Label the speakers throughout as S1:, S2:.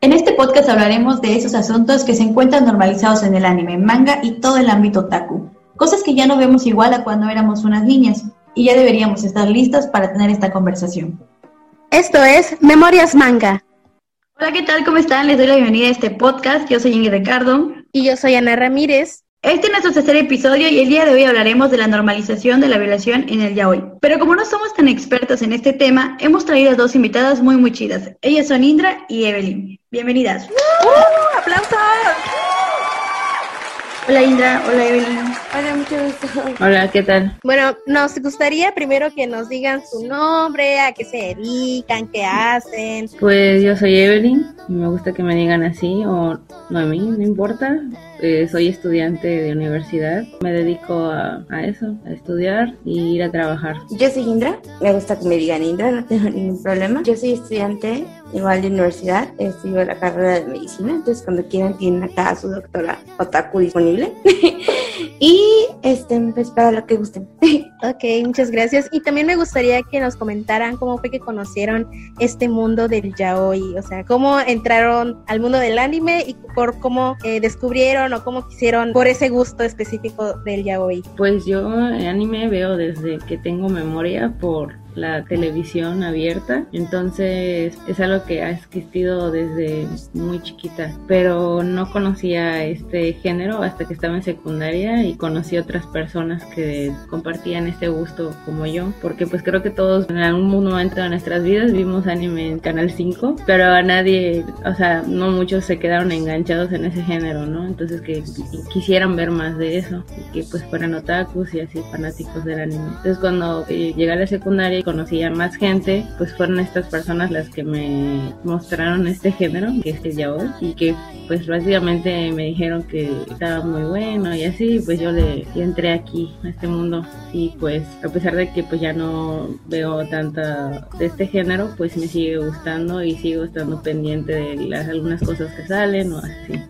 S1: En este podcast hablaremos de esos asuntos que se encuentran normalizados en el anime, manga y todo el ámbito otaku. Cosas que ya no vemos igual a cuando éramos unas niñas y ya deberíamos estar listas para tener esta conversación.
S2: Esto es Memorias Manga.
S1: Hola, ¿qué tal? ¿Cómo están? Les doy la bienvenida a este podcast. Yo soy Ingrid Ricardo.
S2: Y yo soy Ana Ramírez.
S1: Este es nuestro tercer episodio y el día de hoy hablaremos de la normalización de la violación en el yaoi. Pero como no somos tan expertos en este tema, hemos traído a dos invitadas muy muy chidas. Ellas son Indra y Evelyn. Bienvenidas.
S2: ¡Uh! ¡Aplausos!
S1: Hola Indra, hola Evelyn.
S2: Hola, mucho gusto.
S3: Hola, ¿qué tal?
S2: Bueno, nos gustaría primero que nos digan su nombre, a qué se dedican, qué hacen.
S3: Pues yo soy Evelyn, y me gusta que me digan así o no a mí, no importa. Eh, soy estudiante de universidad, me dedico a, a, eso, a estudiar y ir a trabajar.
S4: Yo soy Indra, me gusta que me digan Indra, no tengo ningún problema. Yo soy estudiante igual de universidad, estudio la carrera de medicina, entonces cuando quieran tienen acá a su doctora Otaku disponible. y este, pues para lo que gusten.
S2: ok, muchas gracias. Y también me gustaría que nos comentaran cómo fue que conocieron este mundo del yaoi, o sea, cómo entraron al mundo del anime y por cómo eh, descubrieron o cómo quisieron por ese gusto específico del yaoi.
S3: Pues yo anime veo desde que tengo memoria por la televisión abierta, entonces es algo que ha existido desde muy chiquita, pero no conocía este género hasta que estaba en secundaria y conocí otras personas que compartían este gusto como yo, porque pues creo que todos en algún momento de nuestras vidas vimos anime en Canal 5, pero a nadie, o sea, no muchos se quedaron enganchados en ese género, ¿no? Entonces que quisieran ver más de eso y que pues fueran otakus y así fanáticos del anime. Entonces cuando eh, llegué a la secundaria y conocí a más gente, pues fueron estas personas las que me mostraron este género, que es el yaoi, y que pues básicamente me dijeron que estaba muy bueno y así, pues yo le y entré aquí a este mundo y pues a pesar de que pues ya no veo tanta de este género, pues me sigue gustando y sigo estando pendiente de las algunas cosas que salen o así.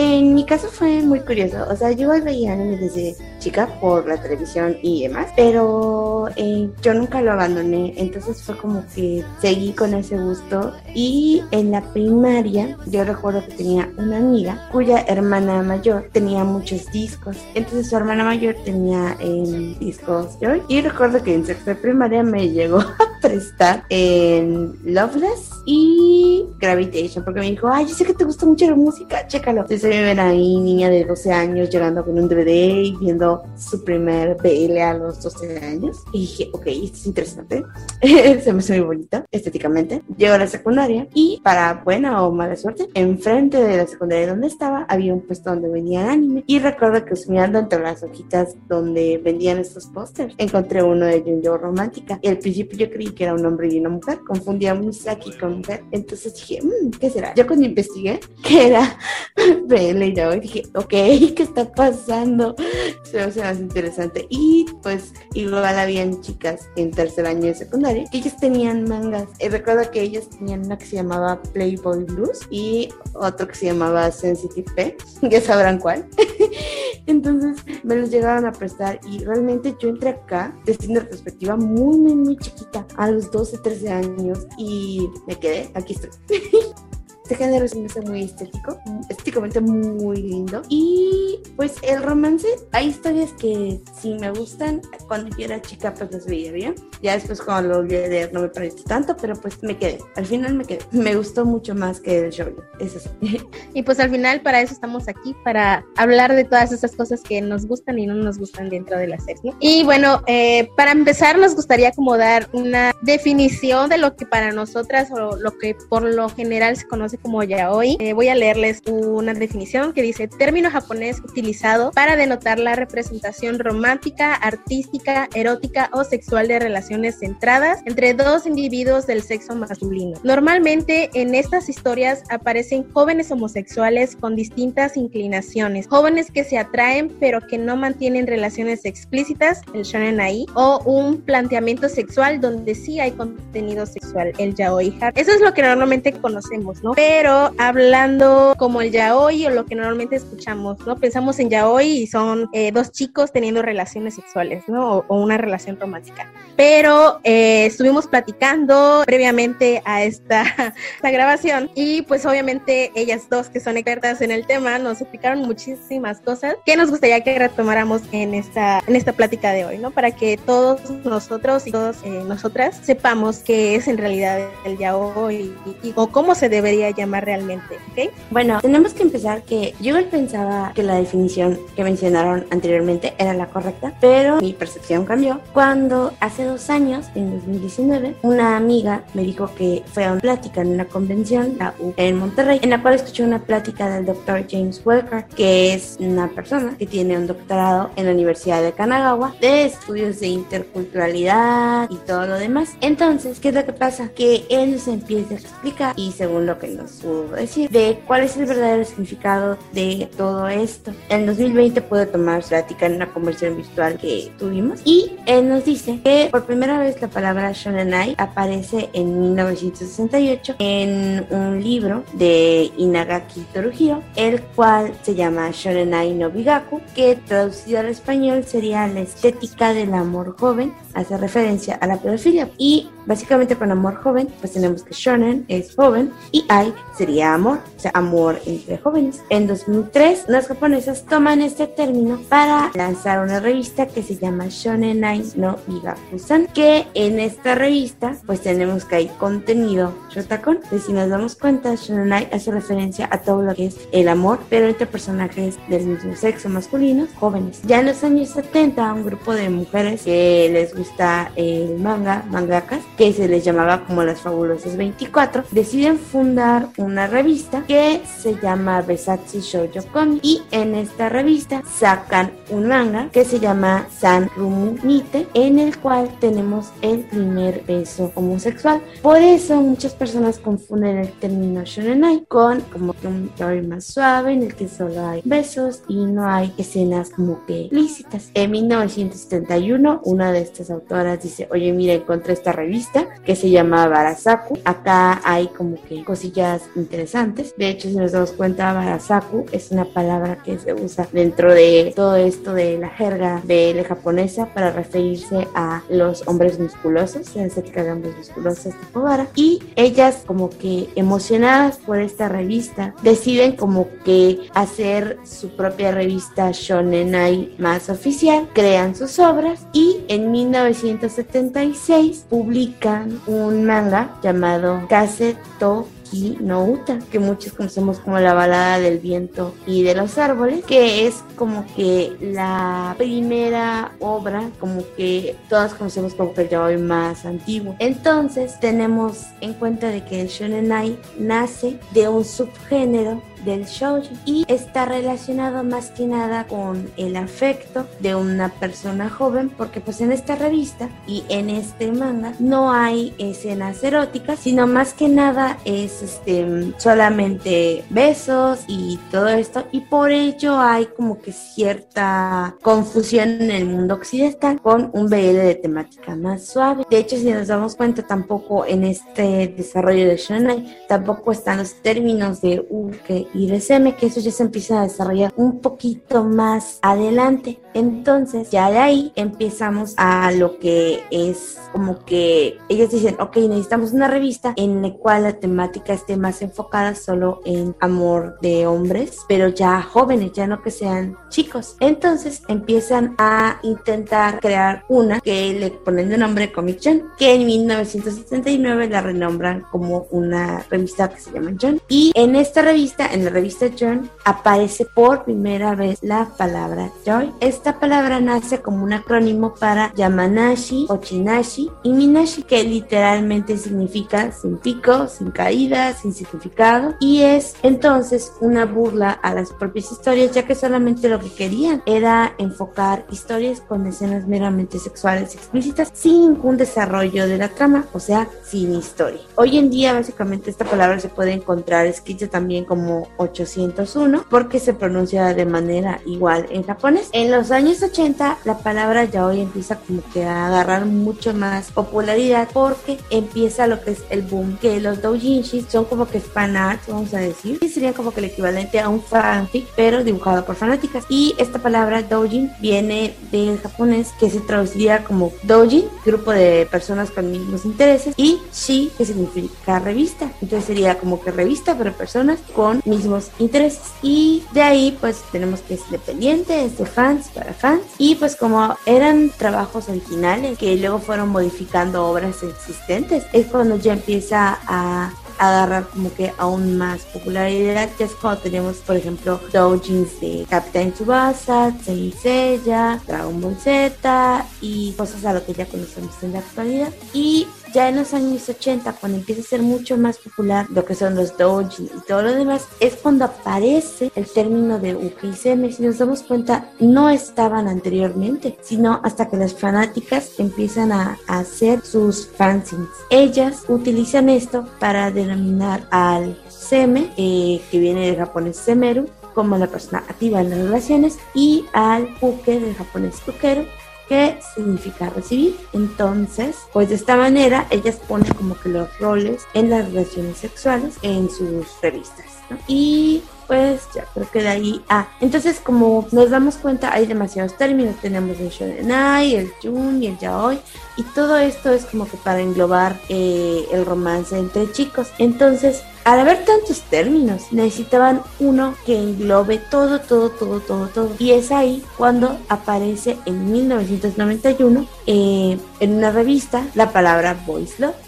S4: En mi caso fue muy curioso, o sea, yo veía anime desde chica por la televisión y demás, pero eh, yo nunca lo abandoné, entonces fue como que seguí con ese gusto y en la primaria yo recuerdo que tenía una amiga cuya hermana mayor tenía muchos discos, entonces su hermana mayor tenía eh, discos y recuerdo que en sexto de primaria me llegó prestar en Loveless y Gravitation porque me dijo, ay, yo sé que te gusta mucho la música, chécalo. Entonces me ven ahí, niña de 12 años, llegando con un DVD y viendo su primer BL a los 12 años. Y dije, ok, esto es interesante. Se me hace muy bonita estéticamente. Llego a la secundaria y, para buena o mala suerte, enfrente de la secundaria donde estaba había un puesto donde vendían anime. Y recuerdo que mirando entre las hojitas donde vendían estos pósters, encontré uno de Junjo Romántica. Y al principio yo creí que era un hombre y una mujer. Confundía Misaki con mujer. Entonces dije, mmm, ¿qué será? Yo cuando investigué que era BL y yo dije, ok, ¿qué está pasando? Se me hace interesante. Y pues igual habían chicas en tercer año de secundaria que ellas tenían mangas. Y recuerdo que ellas tenían una que se llamaba Playboy Blues y otro que se llamaba Sensitive P, ya sabrán cuál. Entonces me los llegaron a prestar y realmente yo entré acá desde una perspectiva muy, muy, muy chiquita, a los 12, 13 años y me quedé, aquí estoy. Este género se me hace muy estético, estéticamente muy lindo. Y pues el romance, hay historias que sí me gustan. Cuando yo era chica, pues las veía bien. Ya después cuando lo volví a leer no me pareció tanto, pero pues me quedé. Al final me quedé. Me gustó mucho más que el show. Eso sí.
S2: Y pues al final para eso estamos aquí, para hablar de todas esas cosas que nos gustan y no nos gustan dentro de la serie. Y bueno, eh, para empezar nos gustaría como dar una definición de lo que para nosotras o lo que por lo general se conoce como yaoi. Eh, voy a leerles una definición que dice término japonés utilizado para denotar la representación romántica, artística, erótica o sexual de relaciones centradas entre dos individuos del sexo masculino. Normalmente en estas historias aparecen jóvenes homosexuales con distintas inclinaciones, jóvenes que se atraen pero que no mantienen relaciones explícitas, el shonen ai, o un planteamiento sexual donde sí hay contenido sexual, el yaoi. Eso es lo que normalmente conocemos, ¿no? Pero hablando como el yaoi o lo que normalmente escuchamos, ¿no? Pensamos en yaoi y son eh, dos chicos teniendo relaciones sexuales, ¿no? O, una relación romántica. Pero eh, estuvimos platicando previamente a esta, esta grabación y pues obviamente ellas dos que son expertas en el tema nos explicaron muchísimas cosas que nos gustaría que retomáramos en esta, en esta plática de hoy, ¿no? Para que todos nosotros y todas eh, nosotras sepamos qué es en realidad el yaoi y, o cómo se debería llamar realmente, ¿ok?
S4: Bueno, tenemos que empezar que yo pensaba que la definición que mencionaron anteriormente era la correcta, pero mi percepción cambió cuando hace dos años, en 2019, una amiga me dijo que fue a una plática en una convención la en Monterrey, en la cual escuchó una plática del doctor James Welker, que es una persona que tiene un doctorado en la Universidad de Kanagawa de estudios de interculturalidad y todo lo demás. Entonces, ¿qué es lo que pasa? Que él nos empieza a explicar, y según lo que nos pudo decir, de cuál es el verdadero significado de todo esto. En 2020 pude tomar plática en una conversión virtual que tuvimos y él nos dice que por primera vez la palabra shonenai aparece en 1968 en un libro de Inagaki Toruhiro, el cual se llama Shonenai no Bigaku, que traducido al español sería la estética del amor joven, hace referencia a la pedofilia. Y básicamente con amor joven pues tenemos que shonen es joven y ai sería amor, o sea, amor entre jóvenes. En 2003 las japonesas toman este término para lanzar una revista que se llama Shonen Ai no Bigaku-san, que en esta revista pues tenemos que hay contenido shotakon, y si nos damos cuenta Shonen Ai hace referencia a todo lo que es el amor, pero entre personajes del mismo sexo masculino, jóvenes. Ya en los años 70 un grupo de mujeres que les gusta el manga, mangakas, que se les llamaba como las fabulosas 24, deciden fundar una revista que se llama Besatsu Shoujo Comic y en esta revista sacan un manga que se llama San Rumu Nite en el cual tenemos el primer beso homosexual. Por eso muchas personas confunden el término shonenai con como que un yaoi más suave en el que solo hay besos y no hay escenas como que explícitas. En 1971 una de estas autoras dice, oye mira encontré esta revista que se llama Barasaku. Acá hay como que cosillas interesantes. De hecho si nos damos cuenta Barasaku es una palabra que se usa dentro de todo esto de la jerga de la japonesa para referirse a los hombres musculosos, la estética de hombres musculosos tipo vara. Y ellas como que emocionadas por esta revista deciden como que hacer su propia revista Shonenai más oficial, crean sus obras y en 1976 publican un manga llamado Kaseto y Nouta, que muchos conocemos como la balada del viento y de los árboles, que es como que la primera obra, como que todas conocemos como que el yaoi más antiguo. Entonces tenemos en cuenta de que el shonenai nace de un subgénero del shoujo y está relacionado más que nada con el afecto de una persona joven porque pues en esta revista y en este manga no hay escenas eróticas sino más que nada es este solamente besos y todo esto y por ello hay como que cierta confusión en el mundo occidental con un BL de temática más suave. De hecho si nos damos cuenta tampoco en este desarrollo de shonen tampoco están los términos de uke y de SM, que eso ya se empieza a desarrollar un poquito más adelante. Entonces, ya de ahí empezamos a lo que es como que ellos dicen, ok, necesitamos una revista en la cual la temática esté más enfocada solo en amor de hombres, pero ya jóvenes, ya no que sean chicos. Entonces empiezan a intentar crear una que le ponen de nombre Comic John, que en 1979 la renombran como una revista que se llama John. Y en esta revista, en la revista John, aparece por primera vez la palabra Joy. Esta palabra nace como un acrónimo para Yamanashi, Ochinashi y Minashi, que literalmente significa sin pico, sin caída, sin significado. Y es entonces una burla a las propias historias, ya que solamente lo que querían era enfocar historias con escenas meramente sexuales explícitas sin ningún desarrollo de la trama, o sea, sin historia. Hoy en día, básicamente, esta palabra se puede encontrar escrita también como 801 porque se pronuncia de manera igual en japonés. En los años 80 la palabra ya hoy empieza como que a agarrar mucho más popularidad porque empieza lo que es el boom que los doujinshis son como que fan art, vamos a decir, y serían como que el equivalente a un fanfic, pero dibujado por fanáticas. Y esta palabra doujin viene del japonés que se traduciría como doujin, grupo de personas con mismos intereses, y shi, que significa revista. Entonces sería como que revista, pero personas con mismos intereses. Y de ahí pues tenemos que es independiente, es de fans para fans. Y pues como eran trabajos originales que luego fueron modificando obras existentes, es cuando ya empieza a agarrar como que aún más popularidad, ya es cuando tenemos, por ejemplo, doujins de Captain Tsubasa, Saint Seiya, Dragon Ball Z y cosas a lo que ya conocemos en la actualidad. Y ya en los años 80, cuando empieza a ser mucho más popular lo que son los doujins y todo lo demás, es cuando aparece el término de UKSM. Si nos damos cuenta, no estaban anteriormente, sino hasta que las fanáticas empiezan a, hacer sus fanzines. Ellas utilizan esto para denominar al seme, eh, que viene del japonés semeru, como la persona activa en las relaciones, y al uke del japonés ukeru, que significa recibir. Entonces, pues de esta manera ellas ponen como que los roles en las relaciones sexuales en sus revistas. Y pues ya creo que de ahí ah entonces como nos damos cuenta hay demasiados términos tenemos el shonenai el jun y el yaoi y todo esto es como que para englobar eh, el romance entre chicos entonces al haber tantos términos, necesitaban uno que englobe todo, todo, todo, todo, todo. Y es ahí cuando aparece en 1991 eh, en una revista la palabra Boys Love.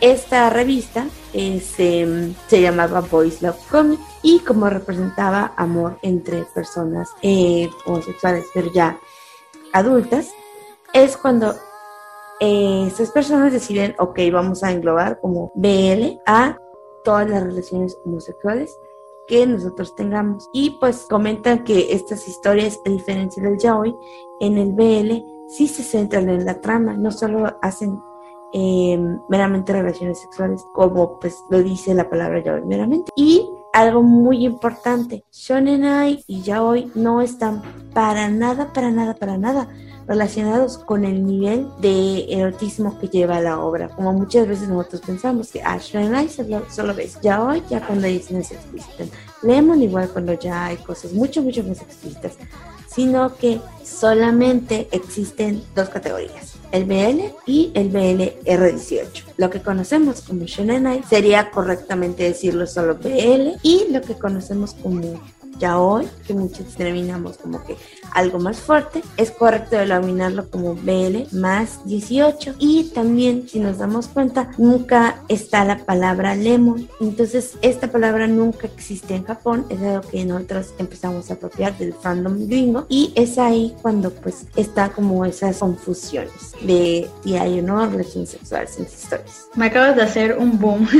S4: Esta revista eh, se, llamaba Boys Love Comic y como representaba amor entre personas eh, homosexuales, pero ya adultas, es cuando estas personas deciden, ok, vamos a englobar como BL a todas las relaciones homosexuales que nosotros tengamos. Y pues comentan que estas historias, a diferencia del yaoi, en el BL sí se centran en la trama, no solo hacen em, meramente relaciones sexuales, como pues lo dice la palabra yaoi meramente. Y algo muy importante, shonenai y yaoi no están para nada, para nada, para nada relacionados con el nivel de erotismo que lleva la obra. Como muchas veces nosotros pensamos que Ashley Night solo, solo ves ya hoy, ya cuando hay escenas explícitas. Lemon igual cuando ya hay cosas mucho, mucho más explícitas. Sino que solamente existen dos categorías, el BL y el BL-R18. Lo que conocemos como Shonen sería correctamente decirlo solo BL y lo que conocemos como ya hoy, que muchos terminamos como que algo más fuerte, es correcto denominarlo como BL más 18. Y también, si nos damos cuenta, nunca está la palabra lemon. Entonces, esta palabra nunca existe en Japón, es algo que nosotros empezamos a apropiar del fandom gringo. Y es ahí cuando pues está como esas confusiones de si hay o no relaciones sexuales en las historias.
S1: Me acabas de hacer un boom.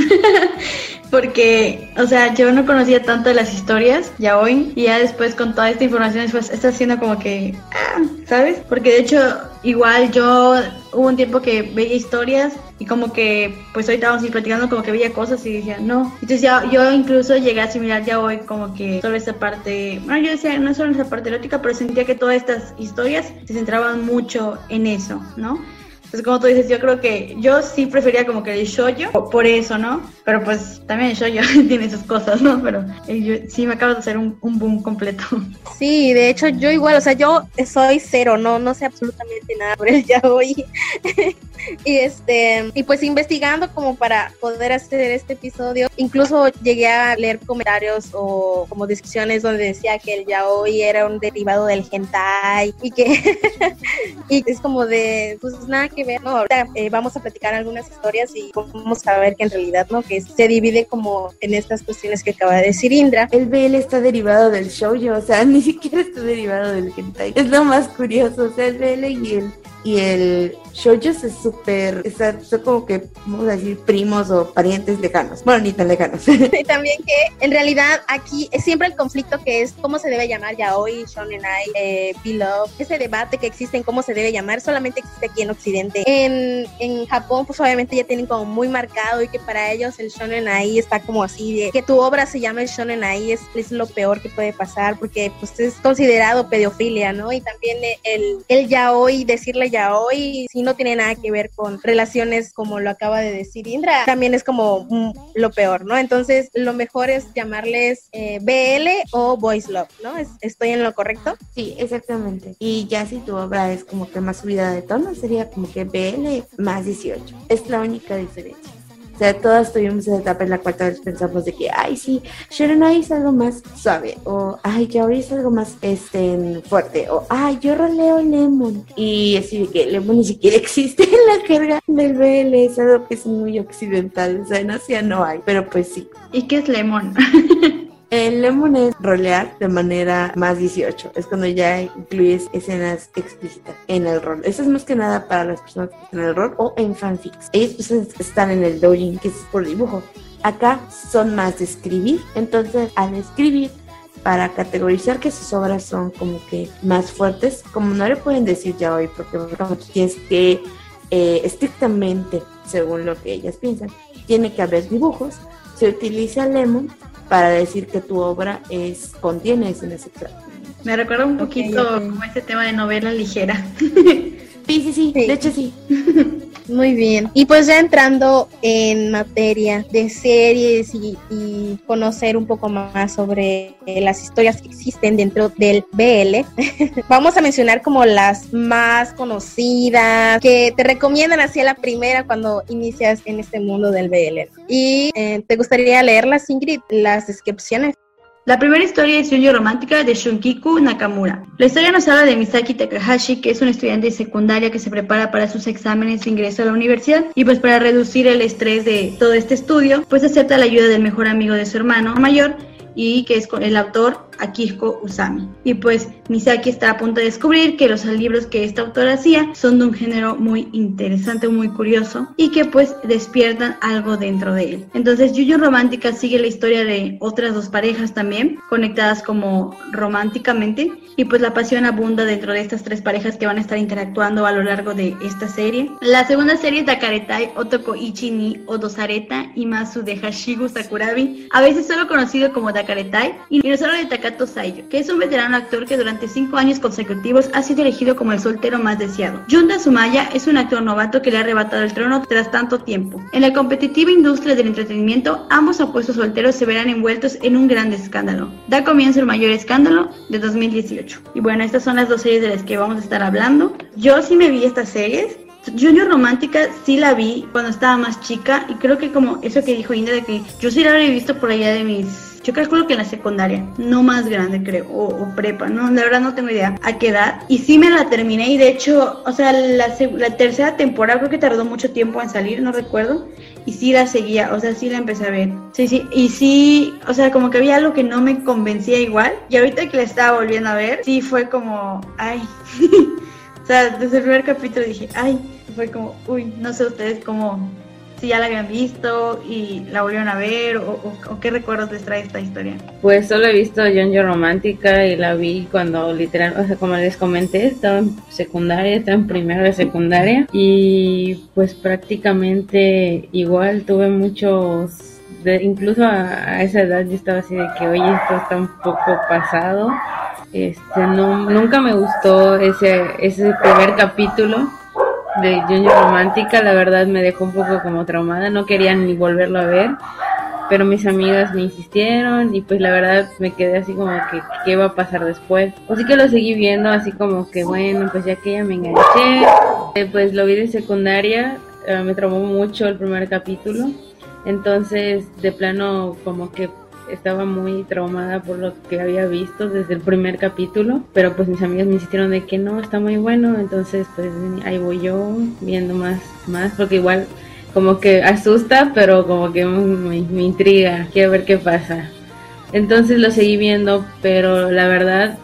S1: Porque, o sea, yo no conocía tanto de las historias ya hoy, y ya después con toda esta información, después está haciendo como que, ah, ¿sabes? Porque de hecho, igual yo hubo un tiempo que veía historias y como que, pues ahorita vamos a ir platicando, como que veía cosas y decía, no. Entonces ya yo incluso llegué a asimilar ya hoy como que sobre esa parte, bueno, yo decía, no solo esa parte erótica, pero sentía que todas estas historias se centraban mucho en eso, ¿no? Pues como tú dices, yo creo que yo sí prefería como que el shoyo, por eso, ¿no? Pero pues también el shoyo tiene sus cosas, ¿no? Pero eh, yo, sí me acabo de hacer un, un, boom completo.
S2: Sí, de hecho yo igual, o sea, yo soy cero, no, no sé absolutamente nada por el yaoi. y este, y pues investigando como para poder hacer este episodio, incluso llegué a leer comentarios o como descripciones donde decía que el yaoi era un derivado del hentai y que y es como de, pues nada que Ahorita eh, vamos a platicar algunas historias y vamos a ver que en realidad, ¿no? Que se divide como en estas cuestiones que acaba de decir Indra.
S4: El BL está derivado del shoujo, o sea, ni siquiera está derivado del hentai. Es lo más curioso, o sea, el BL y el y el shoujo es súper, son como que, vamos a decir, primos o parientes lejanos. Bueno, ni tan lejanos.
S2: Y también que en realidad aquí es siempre el conflicto que es cómo se debe llamar yaoi, shonenai, eh, beloved. Ese debate que existe en cómo se debe llamar solamente existe aquí en Occidente. En, en Japón, pues obviamente ya tienen como muy marcado y que para ellos el shonenai está como así de que tu obra se llame shonenai es, es lo peor que puede pasar porque pues es considerado pedofilia, ¿no? Y también el, el yaoi, decirle ya hoy, si no tiene nada que ver con relaciones como lo acaba de decir Indra, también es como mm, lo peor, ¿no? Entonces, lo mejor es llamarles eh, BL o Voice Love, ¿no? ¿Estoy en lo correcto?
S4: Sí, exactamente. Y ya si tu obra es como que más subida de tono, sería como que BL más 18. Es la única diferencia. O sea, todas tuvimos esa etapa en la cual todos pensamos de que, ay, sí, Sharonai es algo más suave, o ay, Yaoi es algo más este, fuerte, o ay, yo roleo Lemon. Y así de que Lemon ni siquiera existe en la jerga del BL, es algo que es muy occidental, o sea, en Asia no hay, pero pues sí.
S1: ¿Y qué es Lemon?
S4: El lemon es rolear de manera más 18. Es cuando ya incluyes escenas explícitas en el rol. Eso es más que nada para las personas que están en el rol o en fanfics. Ellos pues, están en el doujin, que es por dibujo. Acá son más de escribir. Entonces, al escribir, para categorizar que sus obras son como que más fuertes, como no le pueden decir ya hoy, porque tienes que eh, estrictamente, según lo que ellas piensan, tiene que haber dibujos. Se utiliza Lemon para decir que tu obra es contiene escenas sexuales.
S1: Me recuerda un poquito como ese tema de novela ligera.
S4: Sí, sí, sí, de hecho sí.
S2: Muy bien. Y pues ya entrando en materia de series y, conocer un poco más sobre las historias que existen dentro del BL, vamos a mencionar como las más conocidas, que te recomiendan hacia la primera cuando inicias en este mundo del BL. Y eh, te gustaría leerlas, Ingrid, las descripciones.
S1: La primera historia es Yuyo Romántica de Shunkiku Nakamura. La historia nos habla de Misaki Takahashi, que es un estudiante de secundaria que se prepara para sus exámenes de ingreso a la universidad y pues para reducir el estrés de todo este estudio, pues acepta la ayuda del mejor amigo de su hermano mayor y que es el autor Akihiko Usami. Y pues Misaki está a punto de descubrir que los libros que esta autora hacía son de un género muy interesante, muy curioso y que pues despiertan algo dentro de él. Entonces Yuyu Romántica sigue la historia de otras dos parejas también, conectadas como románticamente y pues la pasión abunda dentro de estas tres parejas que van a estar interactuando a lo largo de esta serie. La segunda serie es Dakaretai Otoko Ichi ni Odosareta Imasu de Hashigu Sakurabi, a veces solo conocido como Dakaretai, y nos habla de Takato Saiyo, que es un veterano actor que durante cinco años consecutivos ha sido elegido como el soltero más deseado. Yunda Sumaya es un actor novato que le ha arrebatado el trono tras tanto tiempo. En la competitiva industria del entretenimiento, ambos apuestos solteros se verán envueltos en un gran escándalo. Da comienzo el mayor escándalo de 2018. Y bueno, estas son las dos series de las que vamos a estar hablando. Yo sí me vi estas series. Junior Romántica sí la vi cuando estaba más chica y creo que como eso que dijo Inda de que yo sí la había visto por allá de mis yo calculo que en la secundaria, no más grande creo, o, prepa, no, la verdad no tengo idea a qué edad. Y sí me la terminé y de hecho, o sea, la, tercera temporada creo que tardó mucho tiempo en salir, no recuerdo. Y sí la seguía, o sea, sí la empecé a ver. Sí, sí, y sí, o sea, como que había algo que no me convencía igual. Y ahorita que la estaba volviendo a ver, sí fue como, ay. o sea, desde el primer capítulo dije, ay, fue como, uy, no sé ustedes cómo, si ya la habían visto y la volvieron a ver o, qué recuerdos les trae esta historia.
S3: Pues solo he visto Yo Romántica y la vi cuando literal, o sea, como les comenté, estaba en secundaria, estaba en primero de secundaria y pues prácticamente igual tuve muchos de, incluso a, esa edad yo estaba así de que oye esto está un poco pasado este no nunca me gustó ese ese primer capítulo de Junior Romántica, la verdad me dejó un poco como traumada, no quería ni volverlo a ver, pero mis amigas me insistieron y pues la verdad me quedé así como que qué va a pasar después. Así que lo seguí viendo así como que bueno, pues ya que ya me enganché, eh, pues lo vi de secundaria, eh, me traumó mucho el primer capítulo, entonces de plano como que estaba muy traumada por lo que había visto desde el primer capítulo, pero pues mis amigas me insistieron de que no, está muy bueno, entonces pues ahí voy yo viendo más, más, porque igual como que asusta, pero como que me, me intriga, quiero ver qué pasa. Entonces lo seguí viendo, pero la verdad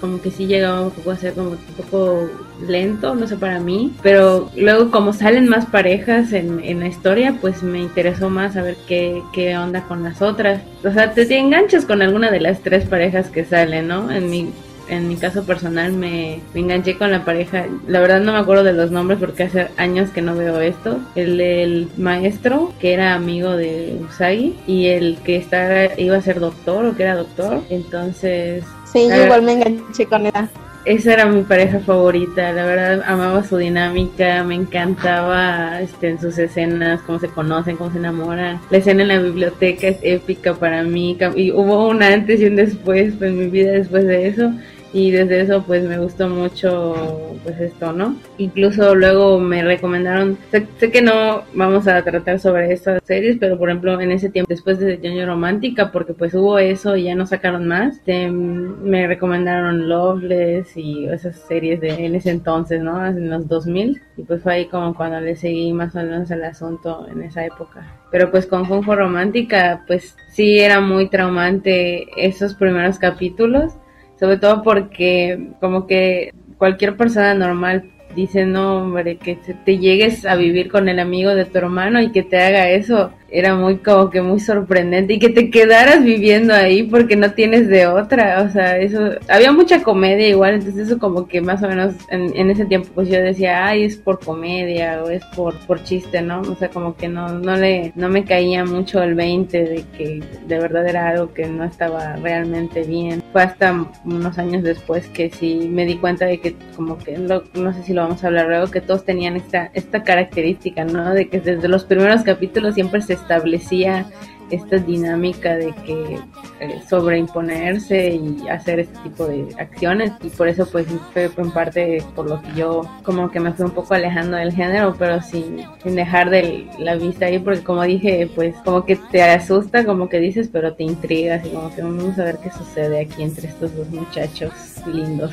S3: como que sí llegaba un poco a ser como un poco lento, no sé para mí, pero luego como salen más parejas en, en la historia, pues me interesó más saber qué, qué onda con las otras. O sea, te, te enganchas con alguna de las tres parejas que salen, ¿no? En mi en mi caso personal me, me, enganché con la pareja. La verdad no me acuerdo de los nombres porque hace años que no veo esto. El el maestro que era amigo de Usagi y el que estaba, iba a ser doctor o que era doctor. Entonces
S2: Sí, yo igual me enganché con ella.
S3: Esa era mi pareja favorita, la verdad amaba su dinámica, me encantaba este, en sus escenas, cómo se conocen, cómo se enamoran. La escena en la biblioteca es épica para mí y hubo un antes y un después en mi vida después de eso y desde eso pues me gustó mucho pues esto, ¿no? Incluso luego me recomendaron, sé, que no vamos a tratar sobre estas series, pero por ejemplo en ese tiempo después de Ñoño Romántica, porque pues hubo eso y ya no sacaron más, este, me recomendaron Loveless y esas series de en ese entonces, ¿no? En los 2000 y pues fue ahí como cuando le seguí más o menos el asunto en esa época. Pero pues con Funjo Romántica pues sí era muy traumante esos primeros capítulos sobre todo porque como que cualquier persona normal dice, no, hombre, que te llegues a vivir con el amigo de tu hermano y que te haga eso, era muy como que muy sorprendente y que te quedaras viviendo ahí porque no tienes de otra, o sea, eso, había mucha comedia igual, entonces eso como que más o menos en, ese tiempo pues yo decía, ay, es por comedia o es por, por chiste, ¿no? O sea, como que no, no le, no me caía mucho el 20 de que de verdad era algo que no estaba realmente bien. Fue hasta unos años después que sí me di cuenta de que como que, no sé si lo vamos a hablar luego, que todos tenían esta, esta característica, ¿no? De que desde los primeros capítulos siempre se establecía esta dinámica de que eh, sobreimponerse y hacer este tipo de acciones y por eso pues fue en parte por lo que yo como que me fui un poco alejando del género pero sin, sin dejar de la vista ahí porque como dije pues como que te asusta como que dices pero te intrigas y como que vamos a ver qué sucede aquí entre estos dos muchachos lindos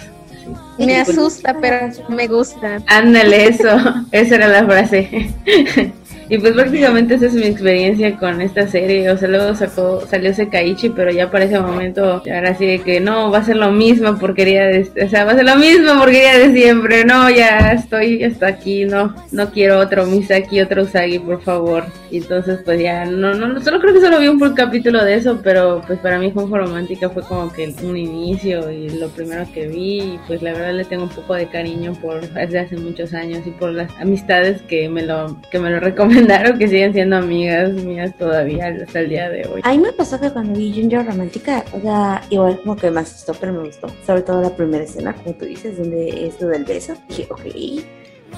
S2: me asusta, pero me gusta.
S3: Ándale, eso. Esa era la frase. Y pues prácticamente esa es mi experiencia con esta serie. O sea, luego sacó, salió Sekaichi, pero ya para ese momento, ahora sí de que no, va a ser lo mismo porquería de, o sea, va a ser lo mismo porquería de siempre. No, ya estoy hasta aquí, no, no quiero otro Misaki, otro Usagi, por favor. Y entonces pues ya, no, no, solo creo que solo vi un capítulo de eso, pero pues para mí Juanjo Romántica fue como que un inicio y lo primero que vi. Y pues la verdad le tengo un poco de cariño por desde hace muchos años y por las amistades que me lo, que me lo recomendaron recomendaron que siguen siendo amigas mías todavía hasta el día de hoy.
S4: A mí me pasó que cuando vi Ginger Romántica, o sea, igual como que me asustó, pero me gustó. Sobre todo la primera escena, como tú dices, donde es lo del beso. Dije, ok,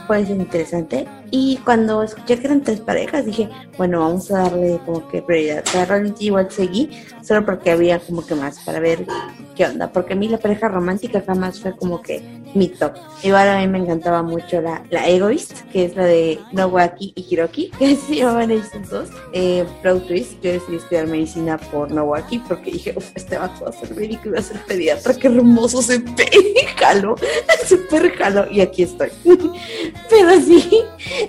S4: puede ser interesante. Y cuando escuché que eran tres parejas, dije, bueno, vamos a darle como que prioridad. O sea, realmente igual seguí, solo porque había como que más para ver qué onda. Porque a mí la pareja romántica jamás fue como que mi top. Igual a mí me encantaba mucho la, la Egoist, que es la de Nowaki y Hiroki, que se llamaban ellos dos. Eh, Twist, yo decidí estudiar medicina por Nowaki porque dije, uff, este va a ser médico y va a ser pediatra, qué hermoso se ve, jalo, súper jalo, y aquí estoy. Pero sí,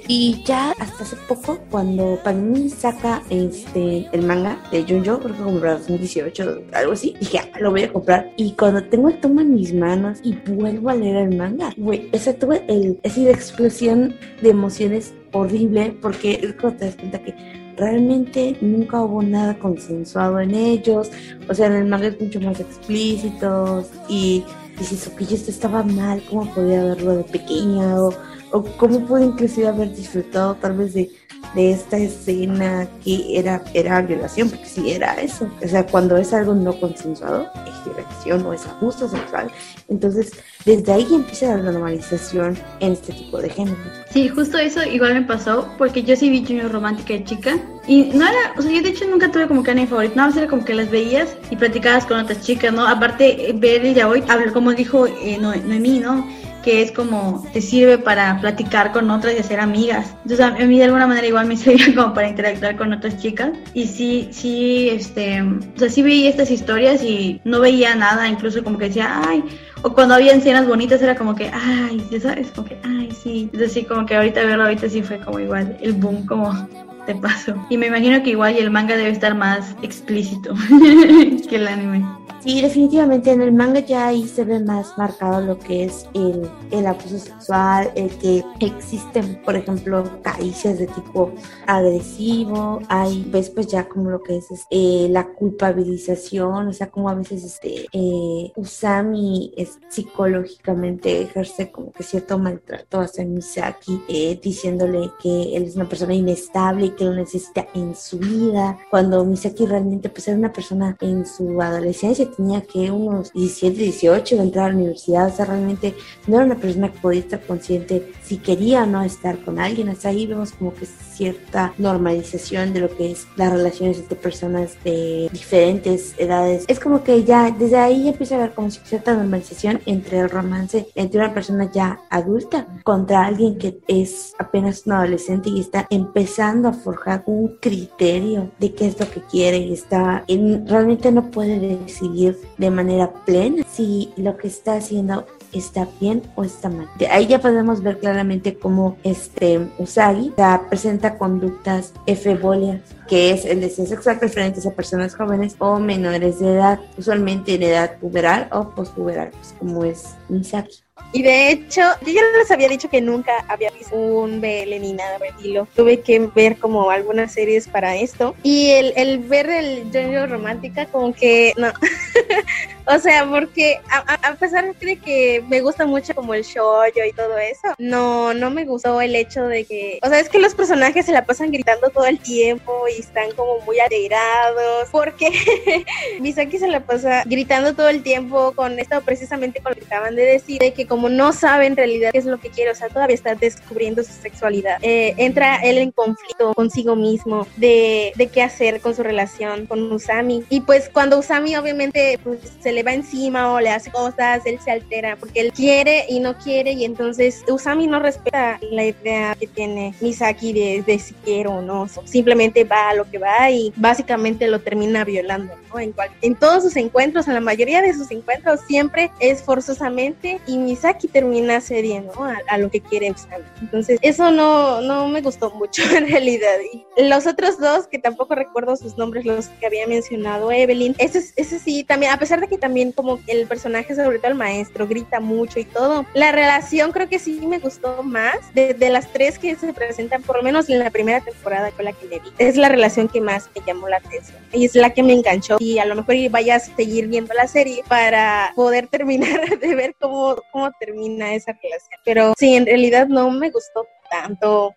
S4: y ya hasta hace poco, cuando Panini saca este el manga de Junjo, creo que como 2018, algo así, dije, ah, lo voy a comprar. Y cuando tengo el tomo en mis manos y vuelvo a leer el manga, güey, esa tuve el, de explosión de emociones horrible, porque es cuando te das cuenta que realmente nunca hubo nada consensuado en ellos, o sea, en el manga es mucho más explícito y dices, ok, esto estaba mal, ¿cómo podía verlo de pequeña? O, o cómo pude inclusive haber disfrutado tal vez de, de esta escena que era, era violación, porque sí era eso. O sea, cuando es algo no consensuado, es violación o es abuso sexual. Entonces, desde ahí empieza la normalización en este tipo de género.
S1: Sí, justo eso igual me pasó, porque yo sí vi Junior Romántica de chica. Y no era, o sea, yo de hecho nunca tuve como que anime favorito, nada más era como que las veías y platicabas con otras chicas, ¿no? Aparte, ver el hablo como dijo eh, Noemí, ¿no? Que es como te sirve para platicar con otras y hacer amigas. Entonces a mí de alguna manera igual me sirve como para interactuar con otras chicas y sí, sí, este, o sea, sí veía estas historias y no veía nada, incluso como que decía, ay, o cuando había escenas bonitas era como que, ay, ya sabes, como que, ay, sí. Entonces sí, como que ahorita verlo ahorita sí fue como igual el boom como te paso. Y me imagino que igual el manga debe estar más explícito que el anime.
S4: Sí, definitivamente en el manga ya ahí se ve más marcado lo que es el, el abuso sexual, el que existen, por ejemplo, caricias de tipo agresivo, hay, ves pues ya como lo que es este, la culpabilización, o sea, como a veces este, eh, Usami es, psicológicamente ejerce como que cierto maltrato hacia Misaki, eh, diciéndole que él es una persona inestable y que lo necesita en su vida, cuando Misaki realmente pues era una persona en su adolescencia tenía que unos 17, 18 de entrar a la universidad, o sea, realmente no era una persona que podía estar consciente si quería o no estar con alguien, hasta ahí vemos como que cierta normalización de lo que es las relaciones entre personas de diferentes edades. Es como que ya desde ahí ya empieza a haber como cierta normalización entre el romance entre una persona ya adulta contra alguien que es apenas un adolescente y está empezando a forjar un criterio de qué es lo que quiere y está realmente no puede decidir de manera plena si lo que está haciendo está bien o está mal. De ahí ya podemos ver claramente cómo este Usagi presenta conductas efebolias, que es el deseo sexual preferente a personas jóvenes o menores de edad, usualmente en edad puberal o postpuberal, pues como es Misaki.
S2: Y de hecho, yo ya les había dicho que nunca había visto un BL ni nada de estilo. Tuve que ver como algunas series para esto. Y el, el ver el género romántica, como que no. o sea, porque a, pesar de que me gusta mucho como el shoujo y todo eso, no, no me gustó el hecho de que, o sea, es que los personajes se la pasan gritando todo el tiempo y están como muy alegrados. Porque Misaki se la pasa gritando todo el tiempo con esto precisamente con lo que acaban de decir, de que como no sabe en realidad qué es lo que quiere, o sea, todavía está descubriendo su sexualidad. Eh, entra él en conflicto consigo mismo de, de, qué hacer con su relación con Usami. Y pues cuando Usami obviamente pues, se le va encima o le hace cosas, él se altera porque él quiere y no quiere y entonces Usami no respeta la idea que tiene Misaki de, de si quiero o no, simplemente va a lo que va y básicamente lo termina violando, ¿no? En, en todos sus encuentros, en la mayoría de sus encuentros siempre es forzosamente y Misaki termina cediendo a, lo que quiere Usami. Entonces, eso no, no me gustó mucho en realidad. Y los otros dos, que tampoco recuerdo sus nombres, los que había mencionado, Evelyn, ese, ese sí, también, a pesar de que también como el personaje, sobre todo el maestro, grita mucho y todo, la relación creo que sí me gustó más de, de las tres que se presentan, por lo menos en la primera temporada con la que le vi. Es la relación que más me llamó la atención. Y es la que me enganchó. Y a lo mejor vayas a seguir viendo la serie para poder terminar de ver cómo, cómo termina esa relación. Pero sí, en realidad no me gustó tanto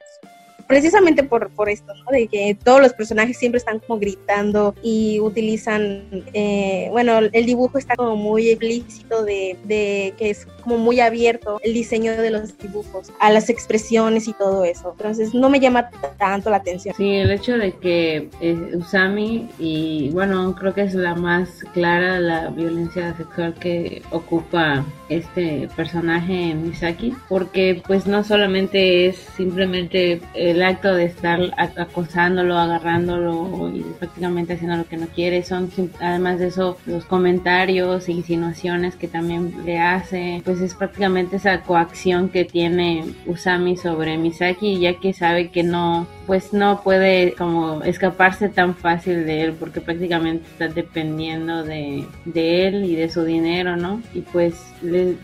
S2: precisamente por, por esto, ¿no? De que todos los personajes siempre están como gritando y utilizan, eh, bueno, el dibujo está como muy explícito de, de, que es como muy abierto el diseño de los dibujos a las expresiones y todo eso. Entonces no me llama tanto la atención.
S3: Sí, el hecho de que eh, Usami y bueno, creo que es la más clara la violencia sexual que ocupa este personaje Misaki, porque pues no solamente es simplemente el acto de estar acosándolo, agarrándolo y prácticamente haciendo lo que no quiere, son además de eso los comentarios e insinuaciones que también le hace, pues es prácticamente esa coacción que tiene Usami sobre Misaki, ya que sabe que no pues no puede como escaparse tan fácil de él porque prácticamente está dependiendo de, de él y de su dinero, ¿no? Y pues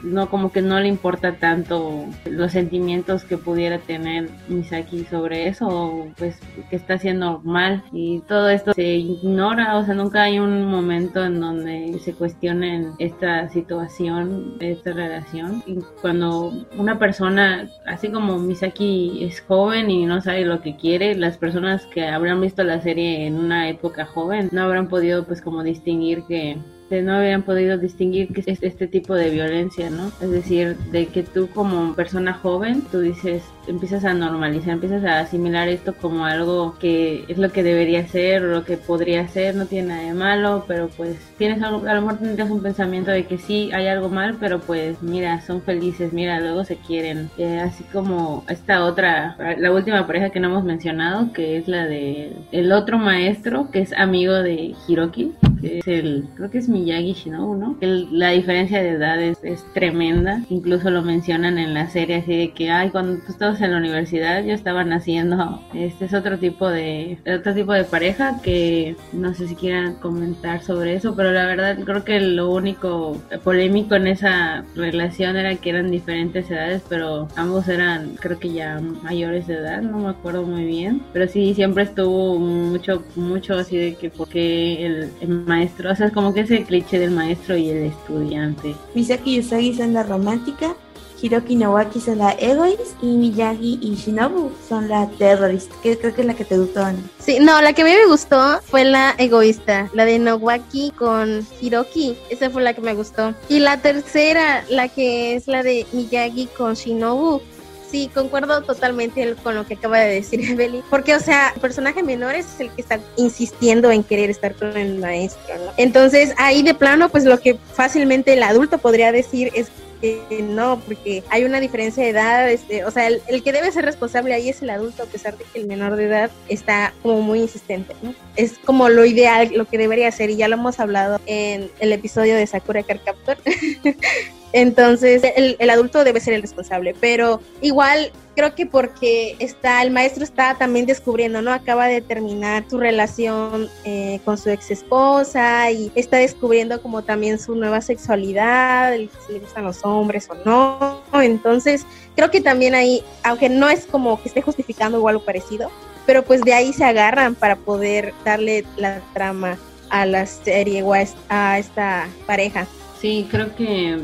S3: no como que no le importa tanto los sentimientos que pudiera tener Misaki sobre eso o pues que está haciendo mal y todo esto se ignora, o sea, nunca hay un momento en donde se cuestione esta situación, esta relación. Y cuando una persona, así como Misaki es joven y no sabe lo que quiere, las personas que habrán visto la serie en una época joven no habrán podido pues como distinguir que no habían podido distinguir que es este tipo de violencia, ¿no? Es decir, de que tú como persona joven, tú dices, empiezas a normalizar, empiezas a asimilar esto como algo que es lo que debería ser lo que podría ser, no tiene nada de malo, pero pues tienes algo, a lo mejor tendrías un pensamiento de que sí hay algo mal, pero pues mira, son felices, mira, luego se quieren. Eh, así como esta otra, la última pareja que no hemos mencionado, que es la de el otro maestro, que es amigo de Hiroki, que es el, creo que es Miyagi Shinobu, ¿no? la diferencia de edad es, tremenda, incluso lo mencionan en la serie así de que, ay, cuando tú estabas en la universidad yo estaba naciendo, este es otro tipo de, otro tipo de pareja que no sé si quieran comentar sobre eso, pero la verdad creo que lo único polémico en esa relación era que eran diferentes edades, pero ambos eran creo que ya mayores de edad, no me acuerdo muy bien, pero sí siempre estuvo mucho, mucho así de que porque el, el maestro, o sea, es como que ese cliché del maestro y el estudiante.
S4: Misaki y Usagi son la romántica Hiroki Nowaki son la egoist y Miyagi y Shinobu son la terrorista, que creo que es la que te gustó.
S2: Sí, no, la que a mí me gustó fue la egoísta, la de Nowaki con Hiroki, esa fue la que me gustó. Y la tercera, la que es la de Miyagi con Shinobu, Sí, concuerdo totalmente con lo que acaba de decir Evelyn, porque, o sea, el personaje menor es el que está insistiendo en querer estar con el maestro, ¿no? Entonces, ahí de plano, pues lo que fácilmente el adulto podría decir es que no, porque hay una diferencia de edad, este, o sea, el, que debe ser responsable ahí es el adulto, a pesar de que el menor de edad está como muy insistente, ¿no? Es como lo ideal, lo que debería ser, y ya lo hemos hablado en el episodio de Sakura Card Captor, Entonces, el, adulto debe ser el responsable, pero igual creo que porque está, el maestro está también descubriendo, ¿no? Acaba de terminar su relación eh, con su ex esposa y está descubriendo como también su nueva sexualidad, si le gustan los hombres o no. Entonces, creo que también ahí, aunque no es como que esté justificando o algo parecido, pero pues de ahí se agarran para poder darle la trama a la serie o a esta pareja.
S3: Sí, creo que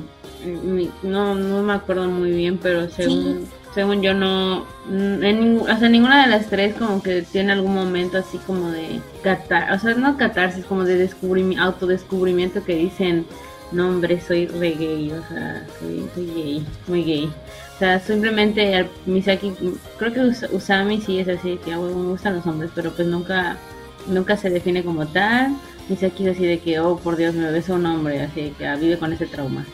S3: no, no me acuerdo muy bien, pero según, según yo no, en o sea, ninguna de las tres como que tiene algún momento así como de catar, o sea, no catarsis, como de descubrimiento, autodescubrimiento que dicen, no hombre, soy re gay, o sea, soy, soy gay, muy gay. O sea, simplemente Misaki, creo que Usami sí es así, que a me gustan los hombres, pero pues nunca, nunca se define como tal. Misaki es así de que, oh, por Dios, me beso un hombre, así que ah, vive con ese trauma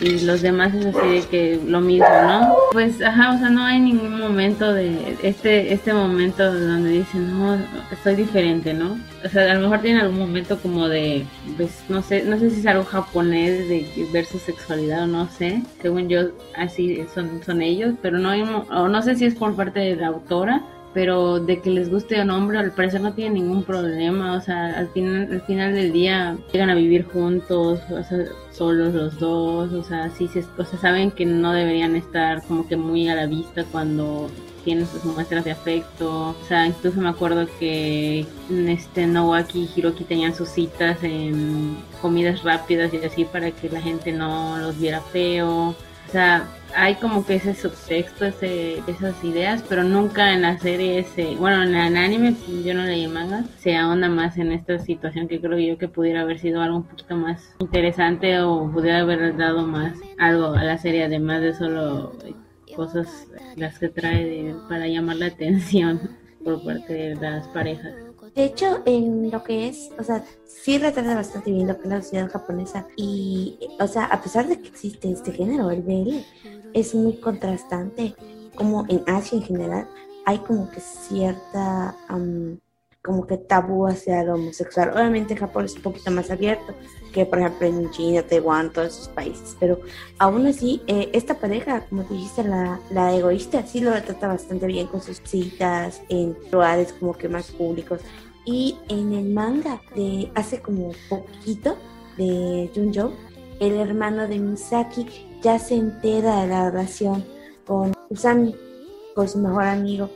S3: y los demás es así de que lo mismo, ¿no? Pues, ajá, o sea, no hay ningún momento de este este momento donde dicen, no, estoy diferente, ¿no? O sea, a lo mejor tienen algún momento como de, pues, no sé, no sé si es algo japonés de ver su sexualidad o no sé, según yo, así son, son ellos, pero no hay, o no sé si es por parte de la autora, pero de que les guste un hombre al parecer no tiene ningún problema, o sea, al final, al final del día llegan a vivir juntos, o sea, solos los dos, o sea, sí, o sea, saben que no deberían estar como que muy a la vista cuando tienen sus muestras de afecto, o sea, incluso me acuerdo que este Nowaki y Hiroki tenían sus citas en comidas rápidas y así para que la gente no los viera feo, o sea, hay como que ese subtexto, ese, esas ideas, pero nunca en la serie, ese, bueno, en el anime, yo no leí manga, se ahonda más en esta situación que creo yo que pudiera haber sido algo un poquito más interesante o pudiera haber dado más algo a la serie, además de solo cosas las que trae para llamar la atención por parte de las parejas.
S4: De hecho, en lo que es, o sea, sí retrata bastante bien lo que es la sociedad japonesa y, o sea, a pesar de que existe este género, el BL, es muy contrastante, como en Asia en general, hay como que cierta, como que tabú hacia lo homosexual. Obviamente en Japón es un poquito más abierto que, por ejemplo, en China, Taiwán, todos esos países, pero aún así, eh, esta pareja, como dijiste, la, la egoísta, sí lo trata bastante bien con sus citas en lugares como que más públicos y en el manga de hace como poquito de Junjo, el hermano de Misaki ya se entera de la relación con Usami, con su mejor amigo,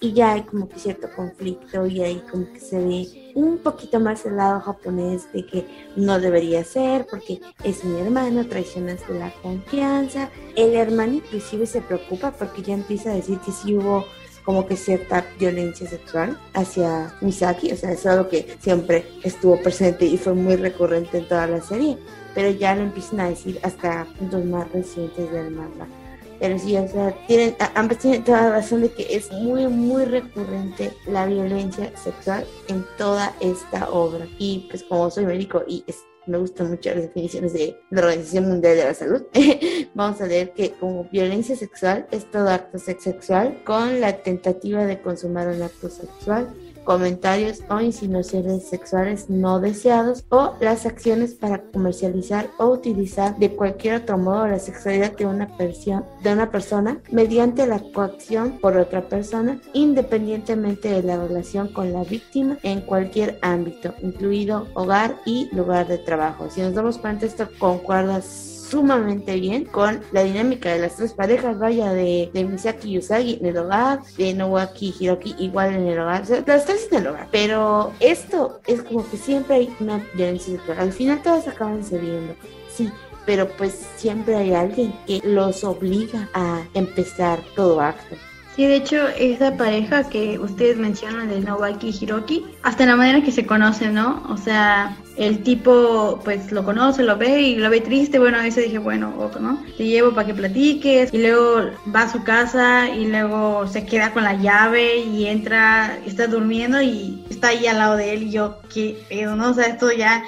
S4: y ya hay como que cierto conflicto y ahí como que se ve un poquito más el lado japonés de que no debería ser porque es mi hermano, traicionaste la confianza. El hermano inclusive se preocupa porque ya empieza a decir que sí hubo como que cierta violencia sexual hacia Misaki, o sea, es algo que siempre estuvo presente y fue muy recurrente en toda la serie, pero ya lo empiezan a decir hasta puntos más recientes del manga. Pero sí, o sea, tienen, ambas tienen toda la razón de que es muy, muy recurrente la violencia sexual en toda esta obra. Y pues como soy médico y es me gustan mucho las definiciones de la Organización Mundial de la Salud, vamos a leer que como violencia sexual es todo acto sexual con la tentativa de consumar un acto sexual comentarios o insinuaciones sexuales no deseados o las acciones para comercializar o utilizar de cualquier otro modo la sexualidad de una, de una persona mediante la coacción por otra persona independientemente de la relación con la víctima en cualquier ámbito, incluido hogar y lugar de trabajo. Si nos damos cuenta, esto concuerda sumamente bien con la dinámica de las tres parejas, vaya, de, de Misaki y Usagi en el hogar, de Nowaki y Hiroki igual en el hogar, las tres en el hogar. Pero esto es como que siempre hay una violencia. Al final todas acaban cediendo, sí, pero pues siempre hay alguien que los obliga a empezar todo acto.
S1: Sí, de hecho, esa pareja que ustedes mencionan de Nobaki y Hiroki, hasta la manera que se conocen, ¿no? O sea, el tipo pues lo conoce, lo ve y lo ve triste, bueno, a veces dije, bueno, ¿no? Te llevo para que platiques y luego va a su casa y luego se queda con la llave y entra, está durmiendo y está ahí al lado de él y yo, qué pedo, ¿no? O sea, esto ya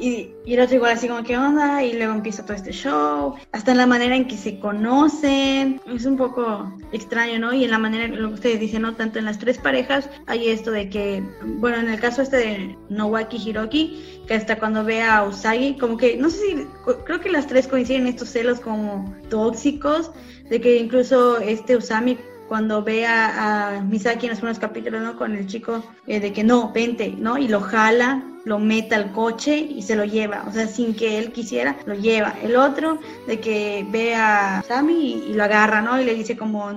S1: y, el otro igual así como, ¿qué onda? Y luego empieza todo este show. Hasta en la manera en que se conocen. Es un poco extraño, ¿no? Y en la manera, lo que ustedes dicen, ¿no? Tanto en las tres parejas hay esto de que, bueno, en el caso este de Nowaki Hiroki, que hasta cuando ve a Usagi, como que, no sé si, creo que las tres coinciden estos celos como tóxicos, de que incluso este Usami cuando ve a, Misaki en los primeros capítulos, ¿no? Con el chico eh, de que no, vente, ¿no? Y lo jala, lo mete al coche y se lo lleva, o sea, sin que él quisiera, lo lleva. El otro de que ve a Sammy y, lo agarra, ¿no? Y le dice como,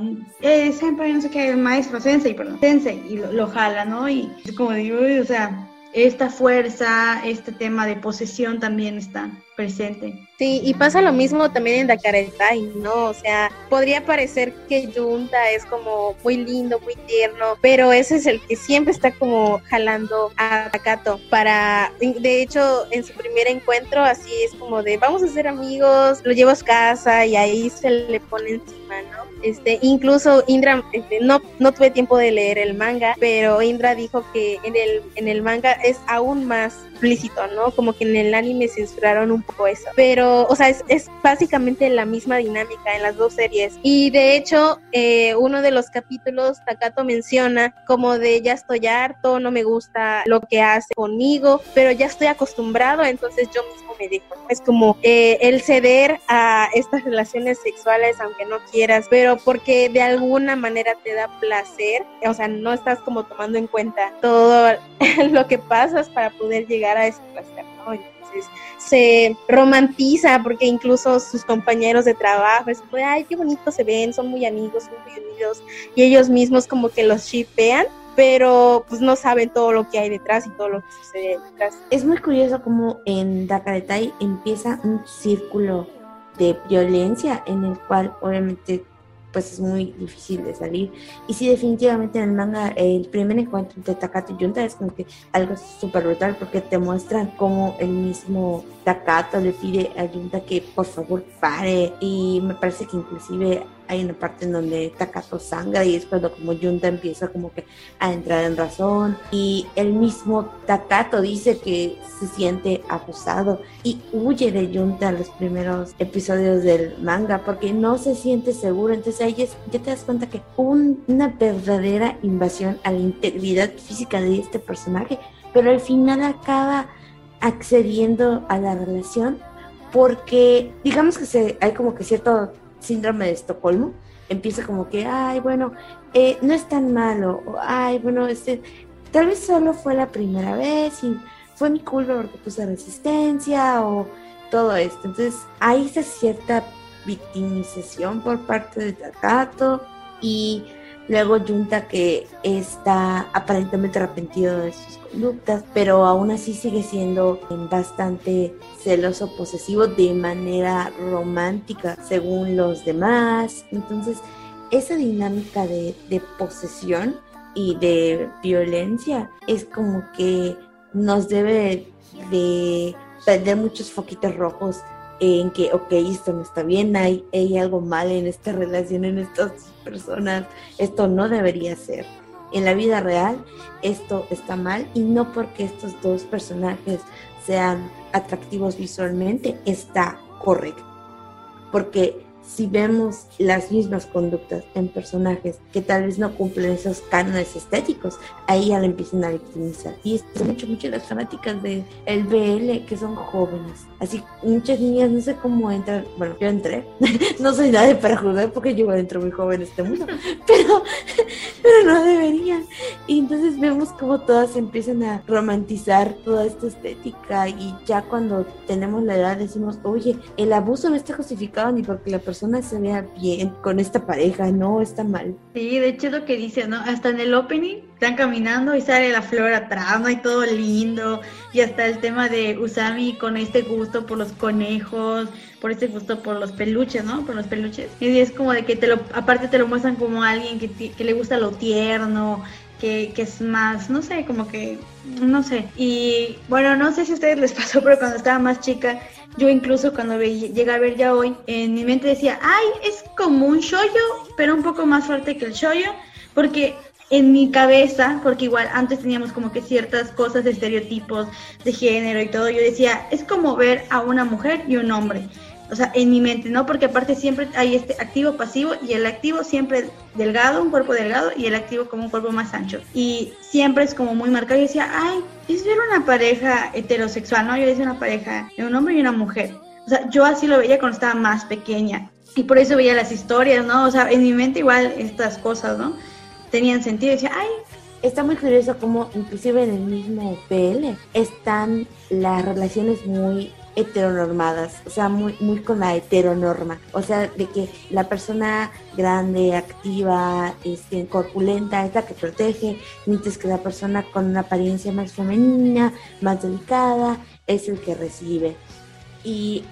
S1: eh, senpai, no sé qué, maestro, sensei, perdón, sensei, y lo, lo jala, ¿no? Y es como digo, o sea, esta fuerza, este tema de posesión también está presente.
S2: Sí, y pasa lo mismo también en Dakaretai, ¿no? O sea, podría parecer que Junta es como muy lindo, muy tierno, pero ese es el que siempre está como jalando a Takato para, de hecho, en su primer encuentro así es como de vamos a ser amigos, lo llevo a casa y ahí se le pone encima, ¿no? Este, incluso Indra, este, no, no tuve tiempo de leer el manga, pero Indra dijo que en el, en el manga es aún más explícito, ¿no? Como que en el anime censuraron un poco eso. Pero, o sea, es, es básicamente la misma dinámica en las dos series. Y de hecho, eh, uno de los capítulos, Takato menciona como de ya estoy harto, no me gusta lo que hace conmigo, pero ya estoy acostumbrado, entonces yo mismo me dejo. Es como eh, el ceder a estas relaciones sexuales, aunque no quieras, pero porque de alguna manera te da placer, o sea, no estás como tomando en cuenta todo lo que pasas para poder llegar a ese placer, ¿no? Entonces se romantiza porque incluso sus compañeros de trabajo es como, ay, qué bonito se ven, son muy amigos, son muy unidos y ellos mismos como que los shipean pero pues no saben todo lo que hay detrás y todo lo que sucede detrás.
S4: Es muy curioso como en Dakaretai empieza un círculo de violencia en el cual obviamente pues es muy difícil de salir. Y sí, definitivamente en el manga, el primer encuentro entre Takato y Junta es como que algo súper brutal porque te muestran cómo el mismo Takato le pide a Junta que por favor pare. Y me parece que inclusive hay una parte en donde Takato sangra y es cuando como Junta empieza como que a entrar en razón. Y el mismo Takato dice que se siente abusado y huye de Junta en los primeros episodios del manga porque no se siente seguro. Entonces ahí ya te das cuenta que una verdadera invasión a la integridad física de este personaje pero al final acaba accediendo a la relación porque digamos que se, hay como que cierto síndrome de Estocolmo, empieza como que, ay, bueno, eh, no es tan malo, o, ay, bueno, este, tal vez solo fue la primera vez y fue mi culpa porque puse resistencia o todo esto. Entonces hay esa cierta victimización por parte de Takato y luego Junta que está aparentemente arrepentido de sus conductas, pero aún así sigue siendo bastante celoso, posesivo de manera romántica según los demás. Entonces, esa dinámica de, de posesión y de violencia es como que nos debe de prender muchos foquitos rojos en que, ok, esto no está bien, hay, algo mal en esta relación, en estas personas, esto no debería ser. En la vida real esto está mal y no porque estos dos personajes sean atractivos visualmente está correcto. Porque si vemos las mismas conductas en personajes que tal vez no cumplen esos cánones estéticos, ahí ya la empiezan a victimizar. Y esto mucho, mucho las fanáticas el BL que son jóvenes. Así, muchas niñas, no sé cómo entran, bueno, yo entré, no soy nadie para juzgar porque yo entro muy joven en este mundo, pero, pero no deberían. Y entonces vemos como todas empiezan a romantizar toda esta estética y ya cuando tenemos la edad decimos, oye, el abuso no está justificado ni porque la persona se vea bien con esta pareja, no está mal.
S1: Sí, de hecho es lo que dice, ¿no? Hasta en el opening están caminando y sale la flor atrás. Y todo lindo. Y hasta el tema de Usami con este gusto por los conejos, por este gusto por los peluches, ¿no? Por los peluches. Y es como de que te lo, aparte te lo muestran como alguien que, que le gusta lo tierno, que, es más, no sé, como que, no sé. Y bueno, no sé si a ustedes les pasó, pero cuando estaba más chica, yo incluso cuando llegué a ver ya hoy, en mi mente decía, ay, es como un shoyo, pero un poco más fuerte que el shoyo, porque en mi cabeza, porque igual antes teníamos como que ciertas cosas de estereotipos de género y todo, yo decía, es como ver a una mujer y un hombre o sea, en mi mente, ¿no? Porque aparte siempre hay este activo pasivo y el activo siempre delgado, un cuerpo delgado y el activo como un cuerpo más ancho. Y siempre es como muy marcado. Yo decía, ay, es ver una pareja heterosexual, ¿no? Yo decía una pareja de un hombre y una mujer. O sea, yo así lo veía cuando estaba más pequeña. Y por eso veía las historias, ¿no? O sea, en mi mente igual estas cosas, ¿no? Tenían sentido. Decía, ay,
S4: está muy curioso como inclusive en el mismo PL están las relaciones muy heteronormadas, o sea, muy, muy con la heteronorma, o sea, de que la persona grande, activa, este, corpulenta es la que protege, mientras que la persona con una apariencia más femenina, más delicada, es el que recibe. Y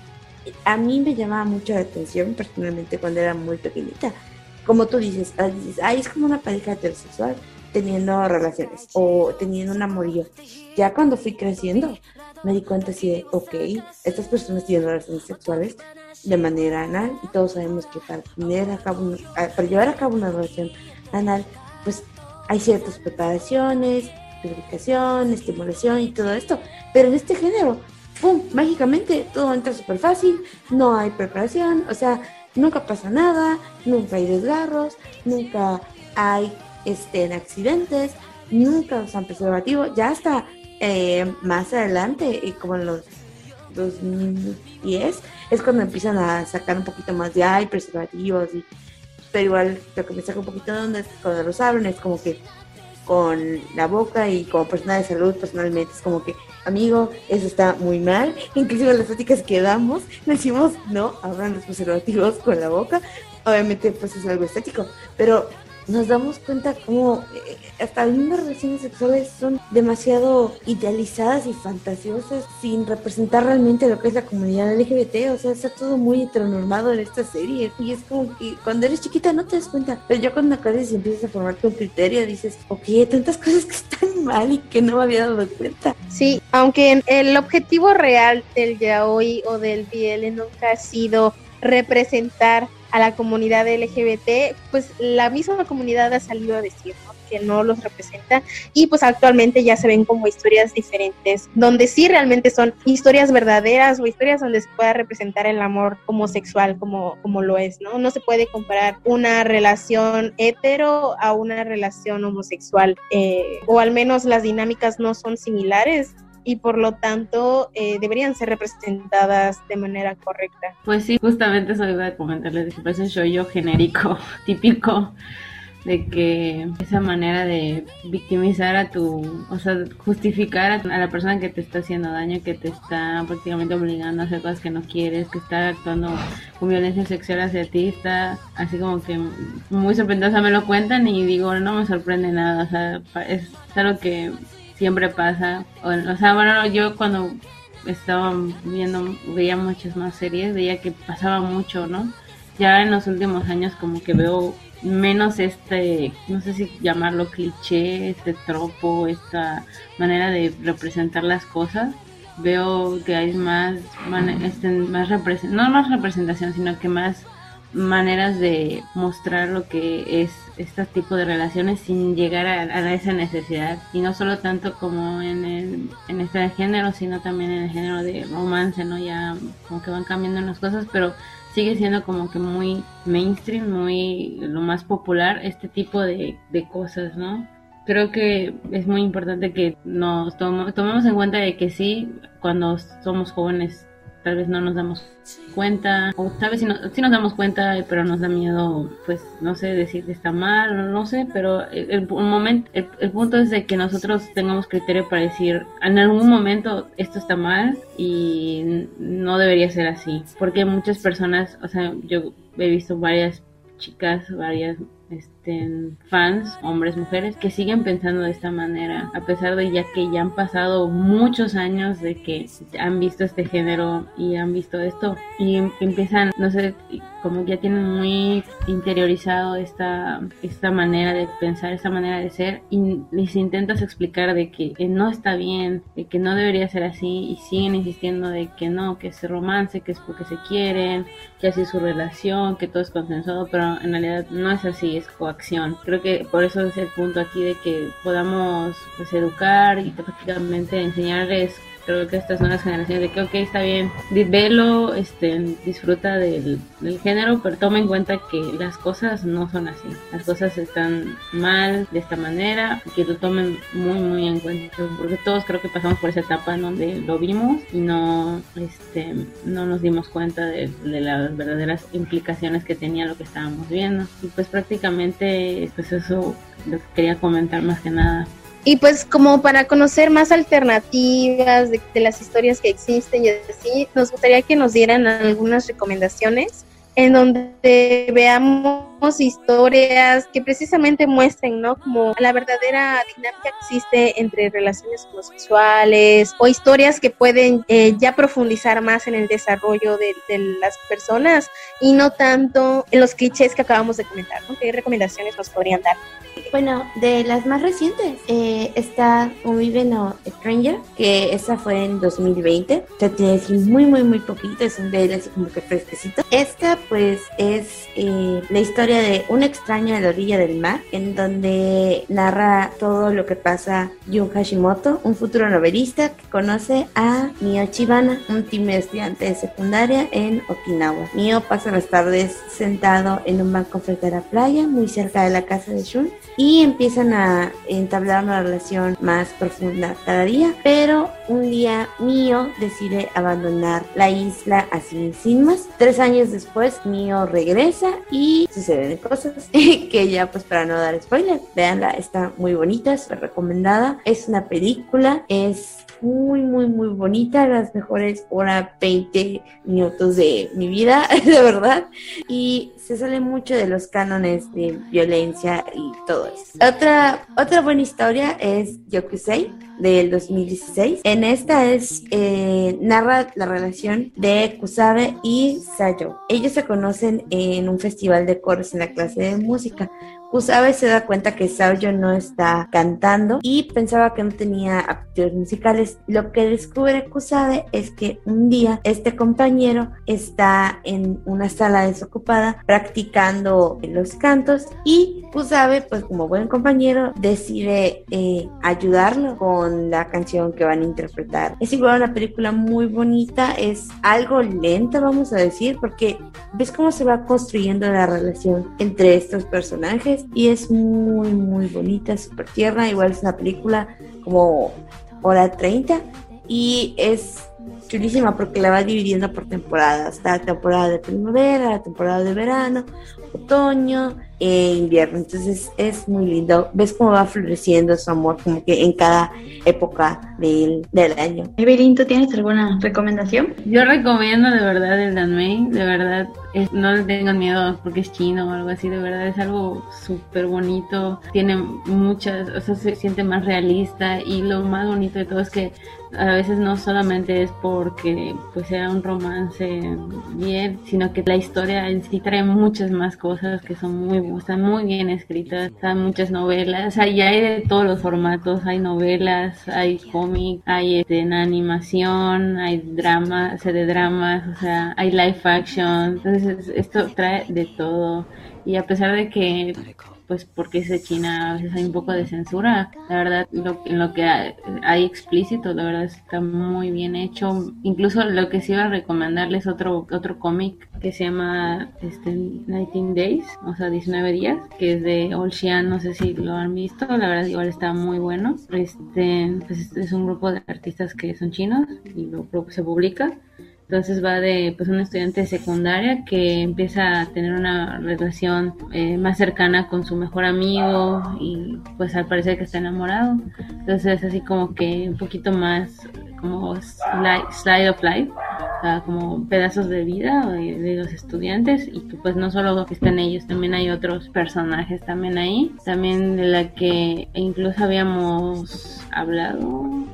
S4: a mí me llamaba mucho la atención personalmente cuando era muy pequeñita. Como tú dices, ah, dices, es como una pareja heterosexual teniendo relaciones o teniendo un amorío. Ya cuando fui creciendo, me di cuenta así de, ok, estas personas tienen relaciones sexuales de manera anal y todos sabemos que para, tener a cabo, para llevar a cabo una relación anal, pues hay ciertas preparaciones, lubricación, estimulación y todo esto. Pero en este género, ¡pum! Mágicamente todo entra súper fácil, no hay preparación, o sea, nunca pasa nada, nunca hay desgarros, nunca hay este, en accidentes, nunca usan preservativo, ya hasta eh, más adelante, y como en los 2010, es cuando empiezan a sacar un poquito más de ay, preservativos, y, pero igual lo que me saca un poquito de onda cuando los abren es como que con la boca y como persona de salud personalmente es como que amigo eso está muy mal. Inclusive las prácticas que damos decimos no abran los preservativos con la boca. Obviamente pues es algo estético. Pero nos damos cuenta cómo eh, hasta las relaciones sexuales son demasiado idealizadas y fantasiosas sin representar realmente lo que es la comunidad LGBT. O sea, está todo muy heteronormado en esta serie. Y es como que cuando eres chiquita no te das cuenta. Pero ya cuando creces y empiezas a formarte un criterio, dices, ok, tantas cosas que están mal y que no me había dado cuenta.
S2: Sí, aunque el objetivo real del yaoi o del BL nunca ha sido representar a la comunidad LGBT, pues la misma comunidad ha salido a decir que no los representa. Y pues actualmente ya se ven como historias diferentes, donde sí realmente son historias verdaderas o historias donde se pueda representar el amor homosexual como, como lo es, ¿no? Se puede comparar una relación hetero a una relación homosexual, eh, o al menos las dinámicas no son similares y por lo tanto eh, deberían ser representadas de manera correcta.
S3: Pues sí, justamente eso iba a comentarles, que parece yo genérico, típico de que esa manera de victimizar a tu, o sea, justificar a, la persona que te está haciendo daño, que te está prácticamente obligando a hacer cosas que no quieres, que está actuando con violencia sexual hacia ti, está así como que muy sorprendente, me lo cuentan y digo, no me sorprende nada, o sea, es algo que siempre pasa. O, sea, bueno, yo cuando estaba viendo, veía muchas más series, veía que pasaba mucho, ¿no? Ya en los últimos años como que veo menos este, no sé si llamarlo cliché, este tropo, esta manera de representar las cosas. Veo que hay más, este, más no más representación, sino que más maneras de mostrar lo que es este tipo de relaciones sin llegar a, esa necesidad. Y no solo tanto como en, el, en este género sino también en el género de romance no ya como que van cambiando las cosas pero sigue siendo como que muy mainstream muy lo más popular este tipo de, de cosas no creo que es muy importante que nos tomemos en cuenta de que sí cuando somos jóvenes tal vez no nos damos cuenta, o tal vez sí, nos damos cuenta, pero nos da miedo, pues, no sé, decir que está mal, no, sé, pero el, momento, el, punto es de que nosotros tengamos criterio para decir, en algún momento esto está mal y no debería ser así, porque muchas personas, o sea, yo he visto varias chicas, varias este, fans, hombres, mujeres, que siguen pensando de esta manera, a pesar de ya que ya han pasado muchos años de que han visto este género y han visto esto y empiezan, no sé, como ya tienen muy interiorizado esta, esta manera de pensar, esta manera de ser y les intentas explicar de que, no está bien, de que no debería ser así y siguen insistiendo de que no, que es romance, que es porque se quieren, que así es su relación, que todo es consensuado, pero en realidad no es así, coacción. Creo que por eso es el punto aquí de que podamos pues, educar y prácticamente enseñarles creo que estas nuevas generaciones de que, ok, está bien, velo, este, disfruta del, género, pero toma en cuenta que las cosas no son así. Las cosas están mal de esta manera, que lo tomen muy, muy en cuenta, porque todos creo que pasamos por esa etapa en donde lo vimos y no, este, no nos dimos cuenta de, de las verdaderas implicaciones que tenía lo que estábamos viendo. Y pues prácticamente, pues eso lo que quería comentar más que nada.
S2: Y pues como para conocer más alternativas de, las historias que existen y así, nos gustaría que nos dieran algunas recomendaciones en donde veamos historias que precisamente muestren, ¿no? Como la verdadera dinámica que existe entre relaciones homosexuales o historias que pueden eh, ya profundizar más en el desarrollo de, de, las personas y no tanto en los clichés que acabamos de comentar, ¿no? ¿Qué recomendaciones nos podrían dar?
S4: Bueno, de las más recientes eh, está We No Stranger, que esa fue en 2020. O sea, tiene así muy, muy, muy poquito, es un así como que fresquecito. Esta, pues, es eh, la historia de un extraño a la orilla del mar, en donde narra todo lo que pasa Jun Hashimoto, un futuro novelista que conoce a Mio Chibana, un tímido estudiante de secundaria en Okinawa. Mio pasa las tardes sentado en un banco frente a la playa, muy cerca de la casa de Shun, y empiezan a entablar una relación más profunda cada día, pero un día Mio decide abandonar la isla así sin más. Tres años después Mio regresa y suceden cosas. Que ya pues para no dar spoiler, veanla, está muy bonita, súper recomendada, es una película, es muy, muy, muy bonita, las mejores hora 20 minutos de mi vida, de verdad. Y se sale mucho de los cánones de violencia y todo eso. Otra, otra buena historia es Yokusei del 2016. En esta es eh, narra la relación de Kusabe y Sayo. Ellos se conocen en un festival de coros en la clase de música. Kusabe se da cuenta que Sayo no está cantando y pensaba que no tenía aptitudes musicales. Lo que descubre Kusabe es que un día este compañero está en una sala desocupada practicando los cantos y Kusabe, pues como buen compañero, decide eh, ayudarlo con la canción que van a interpretar. Es igual una película muy bonita, es algo lenta, vamos a decir, porque ves cómo se va construyendo la relación entre estos personajes y es muy, muy bonita, súper tierna. Igual es una película como hora 30 y es chulísima porque la va dividiendo por temporadas. Está la temporada de primavera, la temporada de verano, otoño, e invierno. Entonces es muy lindo. Ves cómo va floreciendo su amor como que en cada época del, del año.
S1: Evelyn, ¿tú tienes alguna recomendación?
S3: Yo recomiendo de verdad el Danmei, de verdad no le tengan miedo porque es chino o algo así, de verdad es algo súper bonito, tiene muchas, o sea, se siente más realista y lo más bonito de todo es que a veces no solamente es porque pues sea un romance bien, sino que la historia en sí trae muchas más cosas que son muy están muy bien escritas, están muchas novelas, hay, hay de todos los formatos, hay novelas, hay cómic, hay este, animación, hay drama, o de dramas, o sea, hay live action, entonces esto trae de todo y a pesar de que pues porque es de China a veces hay un poco de censura. La verdad, lo, en lo que hay, explícito, la verdad está muy bien hecho. Incluso lo que sí iba a recomendarles otro otro cómic que se llama este, 19 Days, o sea, 19 días, que es de Olxian, no sé si lo han visto, la verdad igual está muy bueno. Este, pues es un grupo de artistas que son chinos y lo, se publica Entonces va de pues un estudiante de secundaria que empieza a tener una relación eh, más cercana con su mejor amigo y pues al parecer que está enamorado. Entonces es así como que un poquito más como slide, of life, como pedazos de vida de, los estudiantes y pues no solo que están ellos, también hay otros personajes también ahí, también de la que incluso habíamos hablado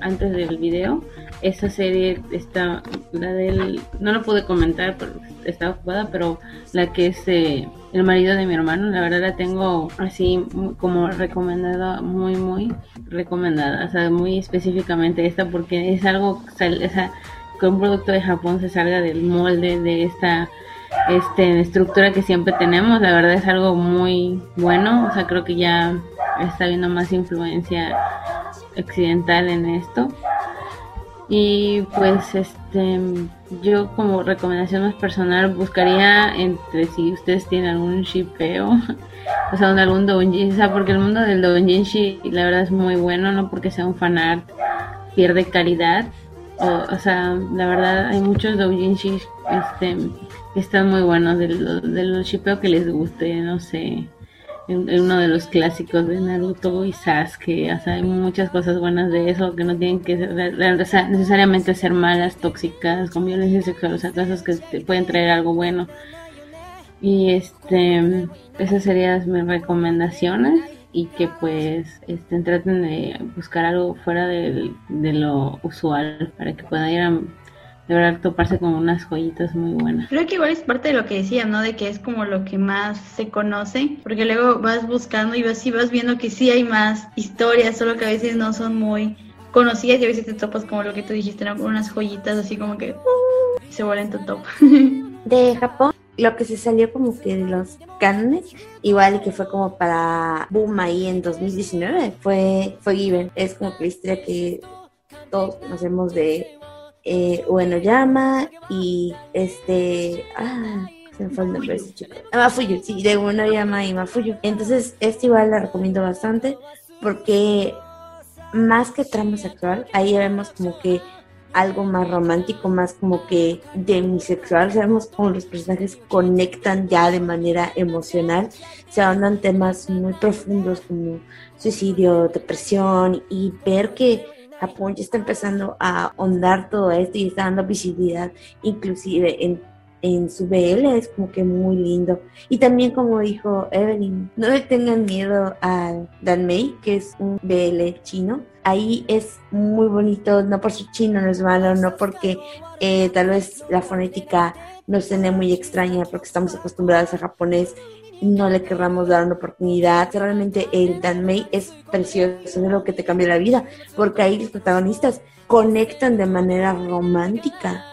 S3: antes del video. Esa serie está, la del, no lo pude comentar, pero estaba ocupada, pero la que es eh, el marido de mi hermano, la verdad la tengo así como recomendada, muy, muy recomendada, o sea, muy específicamente esta, porque es algo, esa, que un producto de Japón se salga del molde de esta este, estructura que siempre tenemos, la verdad es algo muy bueno, o sea, creo que ya está habiendo más influencia occidental en esto. Y pues este yo como recomendación más personal buscaría entre si ustedes tienen algún shipeo, o sea, algún doujinshi, o sea, porque el mundo del doujinshi la verdad es muy bueno, no porque sea un fanart pierde calidad. O, o sea, la verdad hay muchos doujinshi este que están muy buenos de, de los shipeo que les guste, no sé en, uno de los clásicos de Naruto y Sasuke, o sea, hay muchas cosas buenas de eso que no tienen que ser, necesariamente ser malas, tóxicas, con violencia sexual, o sea, cosas que te pueden traer algo bueno. Y este, esas serían mis recomendaciones y que pues estén traten de buscar algo fuera de, de lo usual para que puedan ir a de verdad toparse con unas joyitas muy buenas.
S1: Creo que igual es parte de lo que decía, ¿no? De que es como lo que más se conoce, porque luego vas buscando y vas, y vas viendo que sí hay más historias, solo que a veces no son muy conocidas y a veces te topas como lo que tú dijiste, ¿no? Con unas joyitas así como que uh, se vuelven tu top.
S4: de Japón lo que se salió como que de los cánones, igual y que fue como para boom ahí en 2019, fue, fue Given. Es como que la historia que todos conocemos de eh, Ueno Llama y este. Ah, se me fue el nombre ese chico. Ah, Mafuyu, sí, de Ueno Llama y Mafuyu. Entonces, este igual la recomiendo bastante porque más que trama sexual, ahí vemos como que algo más romántico, más como que demisexual, sabemos cómo los personajes conectan ya de manera emocional, se ahondan temas muy profundos como suicidio, depresión y ver que Japón ya está empezando a ahondar todo esto y está dando visibilidad inclusive en, en su BL, es como que muy lindo. Y también como dijo Evelyn, no le tengan miedo al Danmei, que es un BL chino. Ahí es muy bonito, no por su chino no es malo, no porque eh, tal vez la fonética nos tiene muy extraña porque estamos acostumbrados a japonés no le querramos dar una oportunidad. Realmente el Danmei es precioso, es lo que te cambia la vida, porque ahí los protagonistas conectan de manera romántica,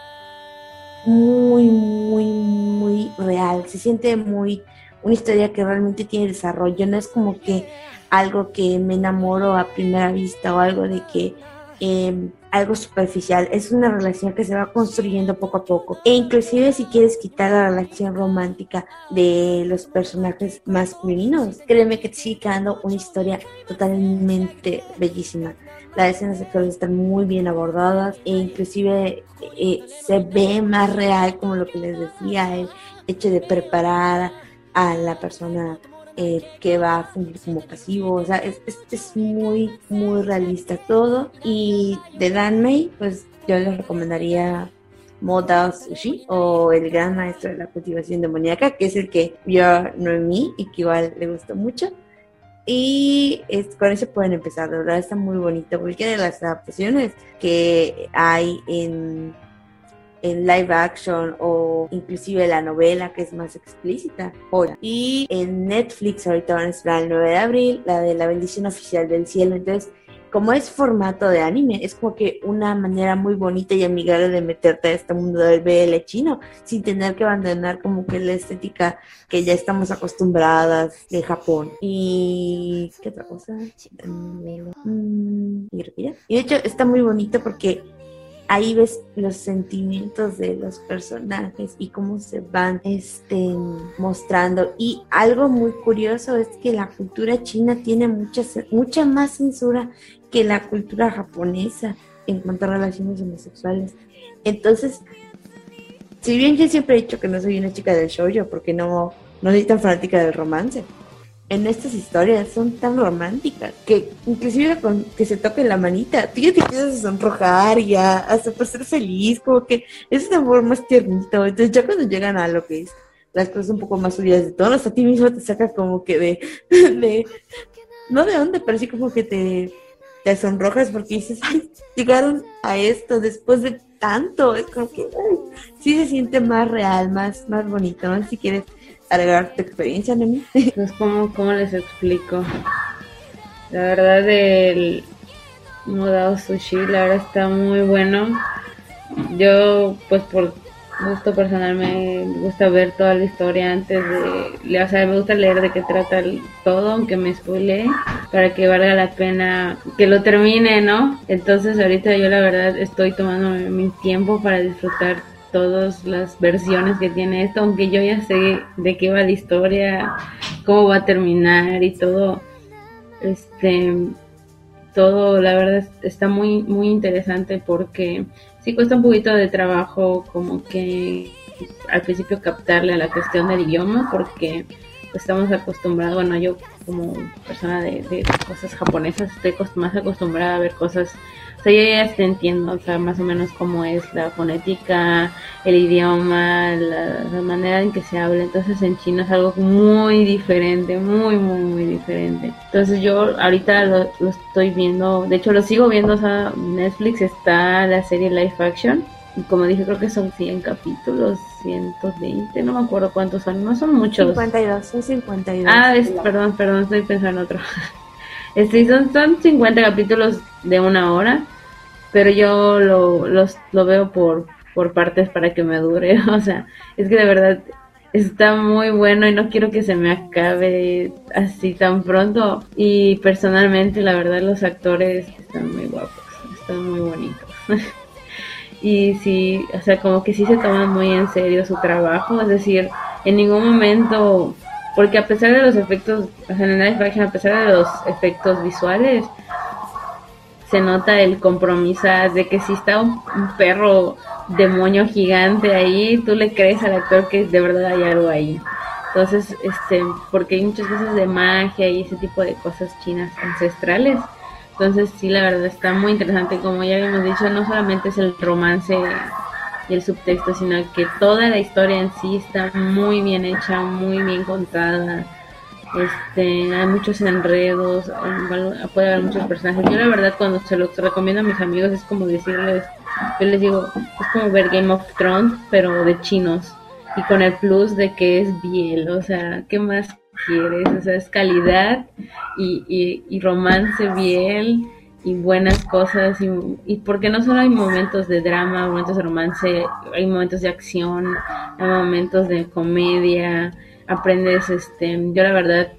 S4: muy, muy, muy real. Se siente muy una historia que realmente tiene desarrollo, no es como que algo que me enamoro a primera vista o algo de que eh, algo superficial, es una relación que se va construyendo poco a poco. E inclusive si quieres quitar la relación romántica de los personajes masculinos, créeme que te sigue quedando una historia totalmente bellísima. Las escenas sexuales están muy bien abordadas e inclusive eh, se ve más real como lo que les decía, el hecho de preparar a la persona eh, que va a fungir como pasivo, o sea, es, es, muy, muy realista todo. Y de Danmei, pues yo les recomendaría Moda Sushi o El Gran Maestro de la Cultivación Demoníaca, que es el que vio Noemi y que igual le gustó mucho. Y es, con eso pueden empezar, de verdad está muy bonito. Cualquiera de las adaptaciones que hay en en live action o inclusive la novela que es más explícita. Y en Netflix ahorita van a esperar el 9 de abril, la de la bendición oficial del cielo. Entonces, como es formato de anime, es como que una manera muy bonita y amigable de meterte a este mundo del BL chino, sin tener que abandonar como que la estética que ya estamos acostumbradas de Japón. Y qué otra cosa. Mm, y de hecho está muy bonito porque ahí ves los sentimientos de los personajes y cómo se van este, mostrando. Y algo muy curioso es que la cultura china tiene mucha, mucha más censura que la cultura japonesa. en cuanto a relaciones homosexuales. Entonces, si bien yo siempre he dicho que no soy una chica del show, yo porque no, no soy tan fanática del romance, en estas historias son tan románticas que inclusive con que se toque la manita, tú ya te empiezas a sonrojar y a, hasta por ser feliz, como que es un amor más tiernito. Entonces ya cuando llegan a lo que es las cosas un poco más subidas de tono, hasta a ti mismo te saca como que de, de no de dónde, pero sí como que te, te sonrojas porque dices, ay, llegaron a esto después de tanto, es como que ay, sí se siente más real, más, más bonito. Si quieres agregar tu experiencia, Nemi.
S3: Pues, ¿cómo, ¿cómo les explico? La verdad, el modado sushi, la verdad está muy bueno. Yo, pues, por gusto personal, me gusta ver toda la historia antes de. O sea, me gusta leer de qué trata todo, aunque me spoile, para que valga la pena que lo termine, ¿no? Entonces, ahorita yo, la verdad, estoy tomando mi tiempo para disfrutar todas las versiones que tiene esto, aunque yo ya sé de qué va la historia, cómo va a terminar y todo, este, todo, la verdad está muy, muy interesante porque sí cuesta un poquito de trabajo como que al principio captarle a la cuestión del idioma porque estamos acostumbrados, bueno, yo como persona de, de cosas japonesas estoy más acostumbrada a ver cosas sea, yo ya te entiendo, o sea, más o menos cómo es la fonética, el idioma, la, manera en que se habla. Entonces en chino es algo muy diferente, muy, muy, muy diferente. Entonces yo ahorita lo, estoy viendo, de hecho lo sigo viendo, o sea, Netflix está la serie Live Action. Y como dije, creo que son 100 capítulos, 120, no me acuerdo cuántos son, no son muchos.
S4: 52, son 52.
S3: Ah, es, perdón, perdón, estoy pensando en otro. Este, son, son 50 capítulos de una hora pero yo lo, los, lo veo por, por partes para que me dure. O sea, es que de verdad está muy bueno y no quiero que se me acabe así tan pronto. Y personalmente, la verdad, los actores están muy guapos, están muy bonitos. y sí, o sea, como que sí se toman muy en serio su trabajo, es decir, en ningún momento, porque a pesar de los efectos, o sea, en el a pesar de los efectos visuales, se nota el compromiso de que si está un, perro demonio gigante ahí, tú le crees al actor que de verdad hay algo ahí. Entonces, este, porque hay muchas cosas de magia y ese tipo de cosas chinas ancestrales. Entonces, sí, la verdad está muy interesante. Como ya habíamos dicho, no solamente es el romance y el subtexto, sino que toda la historia en sí está muy bien hecha, muy bien contada este, hay muchos enredos, puede haber muchos personajes. Yo la verdad cuando se los recomiendo a mis amigos es como decirles, yo les digo, es como ver Game of Thrones, pero de chinos. Y con el plus de que es biel, o sea, ¿qué más quieres? O sea, es calidad y, y, romance biel y buenas cosas y, y, porque no solo hay momentos de drama, momentos de romance, hay momentos de acción, hay momentos de comedia, aprendes, este, yo la verdad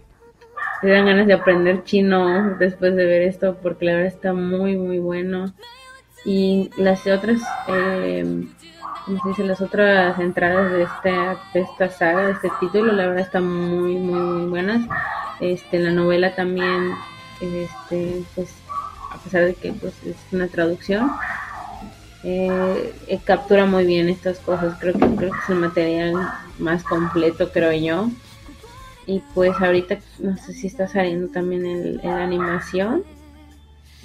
S3: te dan ganas de aprender chino después de ver esto porque la verdad está muy muy bueno. Y las otras eh, las otras entradas de esta de esta saga de este título la verdad están muy muy muy buenas. Este la novela también este pues a pesar de que pues es una traducción eh, eh, captura muy bien estas cosas. Creo que, creo que es el material más completo, creo yo. Y pues ahorita no sé si está saliendo también en, animación.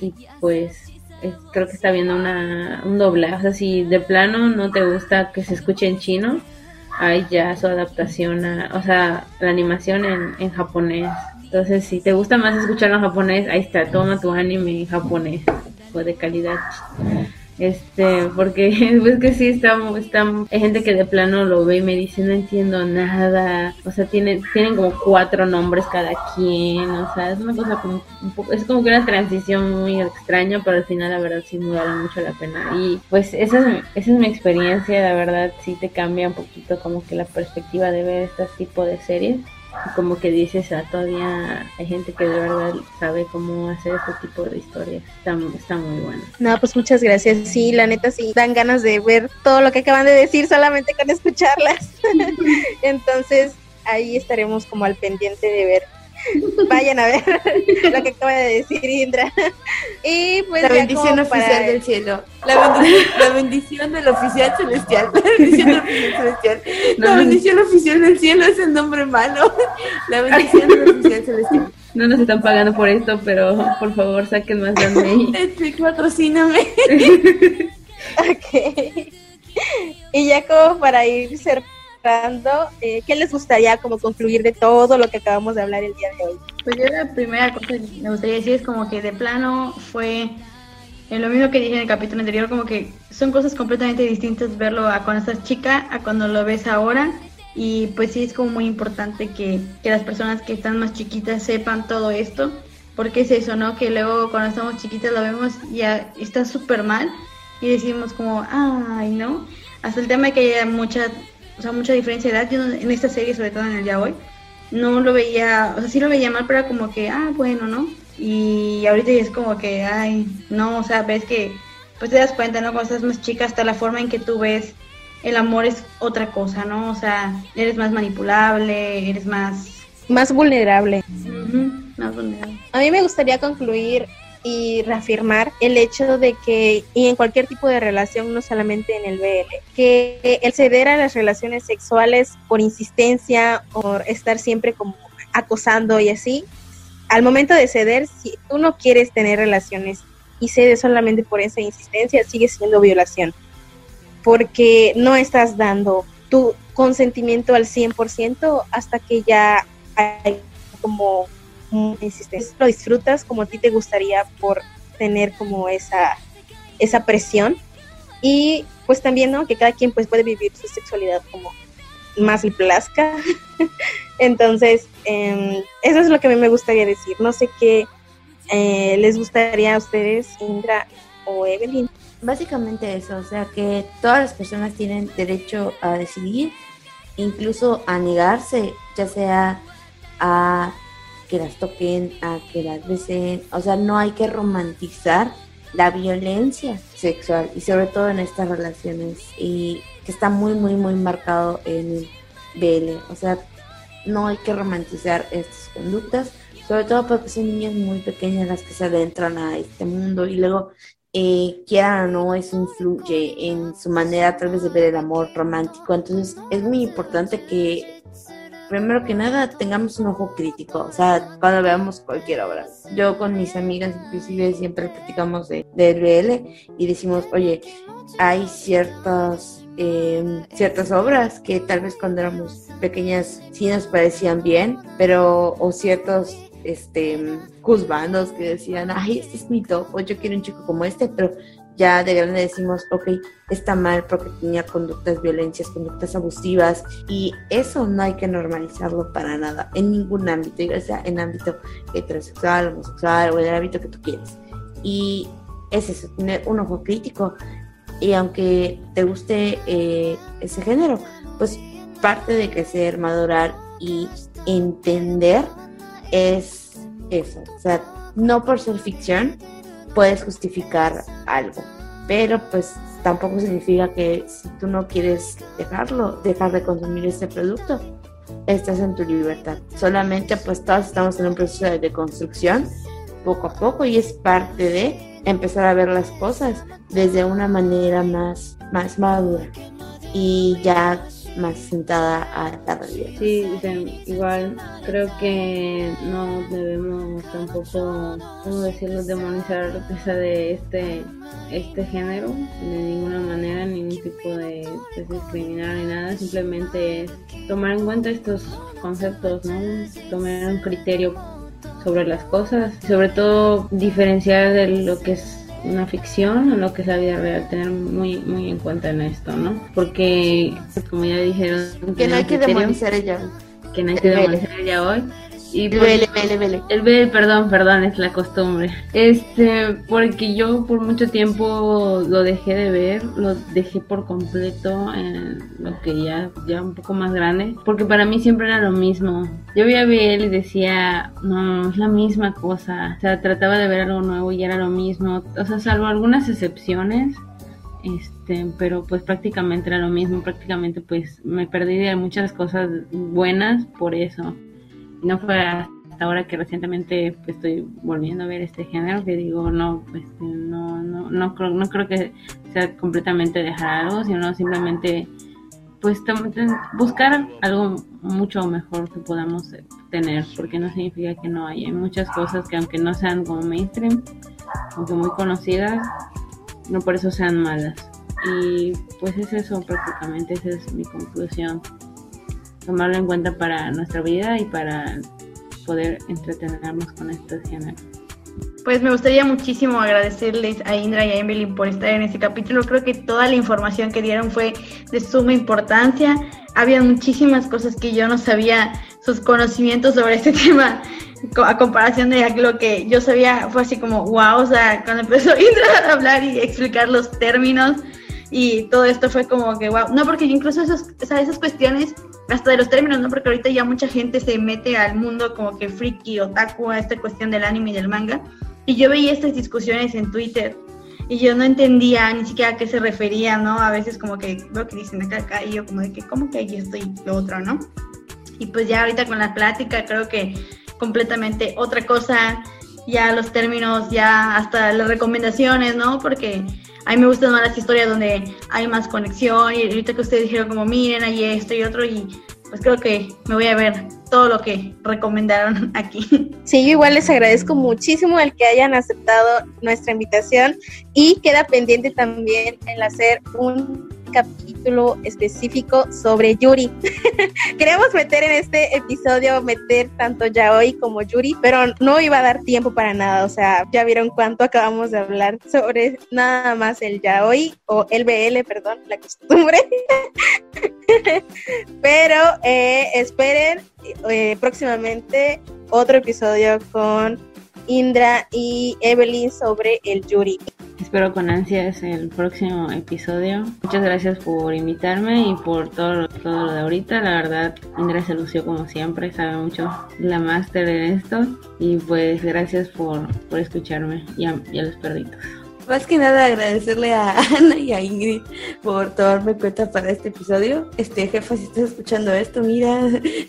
S3: Y pues creo que está viendo una, un doblaje. O si de plano no te gusta que se escuche en chino, hay ya su adaptación a, o sea, la animación en, en japonés. Entonces, si te gusta más escucharlo en japonés, ahí está, toma tu anime en japonés, o de calidad este porque pues que sí está, está hay gente que de plano lo ve y me dice no entiendo nada o sea tienen tienen como cuatro nombres cada quien o sea es una cosa como un poco es como que una transición muy extraña pero al final la verdad sí me vale mucho la pena. Y pues esa es, esa es mi experiencia la verdad sí te cambia un poquito como que la perspectiva de ver este tipo de series como que dices, ah, todavía hay gente que de verdad sabe cómo hacer este tipo de historias. Está, está muy bueno.
S2: No, pues muchas gracias. Sí, la neta sí, dan ganas de ver todo lo que acaban de decir solamente con escucharlas. Entonces, ahí estaremos como al pendiente de ver. Vayan a ver lo que acaba de decir Indra. Y pues
S4: la bendición oficial
S2: para-
S4: del cielo. La bendición, la bendición del oficial celestial. La bendición del oficial celestial. La bendición oficial del cielo es el nombre malo. La bendición del oficial celestial.
S3: No nos están pagando por esto, pero por favor saquen más de mail.
S4: Netflix, patrocíname.
S2: Ok. Y ya como para ir cerrando, eh, ¿qué les gustaría como concluir de todo lo que acabamos de hablar el día de hoy?
S1: Pues yo la primera cosa que me gustaría decir es como que de plano fue en lo mismo que dije en el capítulo anterior, como que son cosas completamente distintas verlo a cuando estás chica, a cuando lo ves ahora. Y pues sí es como muy importante que, que las personas que están más chiquitas sepan todo esto, porque es eso, ¿no? Que luego cuando estamos chiquitas lo vemos y ya está súper mal y decimos como, ay, ¿no? Hasta el tema de que haya mucha, o sea, mucha diferencia de edad, yo en esta serie, sobre todo en el ya hoy, no lo veía, o sea, sí lo veía mal, pero como que, ah, bueno, ¿no? Y ahorita ya es como que, ay, no, o sea, ves que, pues te das cuenta, ¿no? Cuando estás más chica, hasta la forma en que tú ves el amor es otra cosa, ¿no? O sea, eres más manipulable, eres más...
S2: Más vulnerable.
S1: más vulnerable.
S2: A mí me gustaría concluir y reafirmar el hecho de que, y en cualquier tipo de relación, no solamente en el BL, que el ceder a las relaciones sexuales por insistencia, por estar siempre como acosando y así, al momento de ceder, si tú no quieres tener relaciones y cedes solamente por esa insistencia, sigue siendo violación, porque no estás dando tu consentimiento al 100% hasta que ya hay como Lo disfrutas como a ti te gustaría por tener como esa, esa presión y pues también, ¿no? Que cada quien pues puede vivir su sexualidad como más le plazca. Entonces, em, eso es lo que a mí me gustaría decir. No sé qué eh, les gustaría a ustedes, Indra o Evelyn.
S4: Básicamente eso, o sea que todas las personas tienen derecho a decidir, incluso a negarse, ya sea a que las toquen, a que las besen, o sea, no hay que romantizar la violencia sexual y sobre todo en estas relaciones y que está muy muy muy marcado en el BL, o sea, no hay que romantizar estas conductas, sobre todo porque son niñas muy pequeñas las que se adentran a este mundo y luego eh, quieran o no, eso influye en su manera tal vez de ver el amor romántico. Entonces es muy importante que, primero que nada, tengamos un ojo crítico, o sea, cuando veamos cualquier obra. Yo con mis amigas inclusive siempre platicamos de, del BL y decimos, oye, hay ciertas, eh, ciertas obras que tal vez cuando éramos pequeñas sí nos parecían bien, pero, o ciertos este juzbandos que decían, ay, este es mi top, o yo quiero un chico como este, pero ya de grande decimos, ok, está mal porque tenía conductas violencias, conductas abusivas, y eso no hay que normalizarlo para nada, en ningún ámbito, ya sea en ámbito heterosexual, homosexual, o en el ámbito que tú quieras. Y es eso, tener un ojo crítico, y aunque te guste eh, ese género, pues parte de crecer, madurar y entender es eso. O sea, no por ser ficción puedes justificar algo, pero pues tampoco significa que si tú no quieres dejarlo, dejar de consumir este producto, estás en tu libertad. Solamente pues todos estamos en un proceso de deconstrucción poco a poco y es parte de empezar a ver las cosas desde una manera más, más madura y ya más sentada a la realidad.
S3: Sí, igual creo que no debemos tampoco, ¿cómo decirlo?, demonizar o sea, de este, este género de ninguna manera, ningún tipo de, de discriminar ni nada, simplemente es tomar en cuenta estos conceptos, ¿no? Tomar un criterio sobre las cosas, sobre todo diferenciar de lo que es una ficción o lo que es la vida real, tener muy muy en cuenta en esto, ¿no? Porque como ya dijeron,
S4: Que no hay que demonizar ella.
S3: que no hay que demonizar ya hoy y
S4: El
S3: pues-
S4: vele, vele, vele.
S3: el B, perdón, perdón, es la costumbre. Este, porque yo por mucho tiempo lo dejé de ver, lo dejé por completo en lo que ya, ya un poco más grande, porque para mí siempre era lo mismo. Yo veía BL y decía, no, es la misma cosa. O sea, trataba de ver algo nuevo y era lo mismo. O sea, salvo algunas excepciones. Este, pero pues prácticamente era lo mismo, prácticamente pues me perdí de muchas cosas buenas por eso. No fue hasta ahora que recientemente pues, estoy volviendo a ver este género, que digo, no, pues no, no, no, creo, no creo que sea completamente dejar algo, sino simplemente pues buscar algo mucho mejor que podamos tener, porque no significa que no haya muchas cosas que aunque no sean como mainstream, aunque muy conocidas, no por eso sean malas. Y pues es eso prácticamente, esa es mi conclusión. Tomarlo en cuenta para nuestra vida y para poder entretenernos con estos géneros.
S1: Pues me gustaría muchísimo agradecerles a Indra y a Emily por estar en este capítulo. Creo que toda la información que dieron fue de suma importancia. Había muchísimas cosas que yo no sabía, sus conocimientos sobre este tema a comparación de lo que yo sabía, fue así como, wow, o sea, cuando empezó Indra a hablar y explicar los términos y todo esto fue como que, wow, no, porque incluso esos, esas cuestiones, hasta de los términos, ¿no? Porque ahorita ya mucha gente se mete al mundo como que friki, otaku, a esta cuestión del anime y del manga, y yo veía estas discusiones en Twitter y yo no entendía ni siquiera a qué se refería, ¿no? A veces como que veo que dicen acá, acá, y yo como de que, ¿cómo que aquí estoy lo otro, no? Y pues ya ahorita con la plática creo que completamente otra cosa, ya los términos, ya hasta las recomendaciones, ¿no? Porque a mí me gustan más las historias donde hay más conexión y ahorita que ustedes dijeron como miren, hay esto y otro y pues creo que me voy a ver todo lo que recomendaron aquí.
S2: Sí, yo igual les agradezco muchísimo el que hayan aceptado nuestra invitación y queda pendiente también el hacer un capítulo específico sobre Yuri. Queríamos meter en este episodio, meter tanto Yaoi como Yuri, pero no iba a dar tiempo para nada. O sea, ya vieron cuánto acabamos de hablar sobre nada más el Yaoi o el BL, perdón, la costumbre. pero eh, esperen eh, próximamente otro episodio con Indra y Evelyn sobre el Yuri.
S3: Espero con ansias el próximo episodio. Muchas gracias por invitarme y por todo, todo lo de ahorita. La verdad, Indra se lució como siempre, sabe mucho la máster en esto. Y pues gracias por, por escucharme y a, los perritos.
S4: Más que nada agradecerle a Ana y a Ingrid por tomarme cuenta para este episodio. Este jefa, si estás escuchando esto, mira,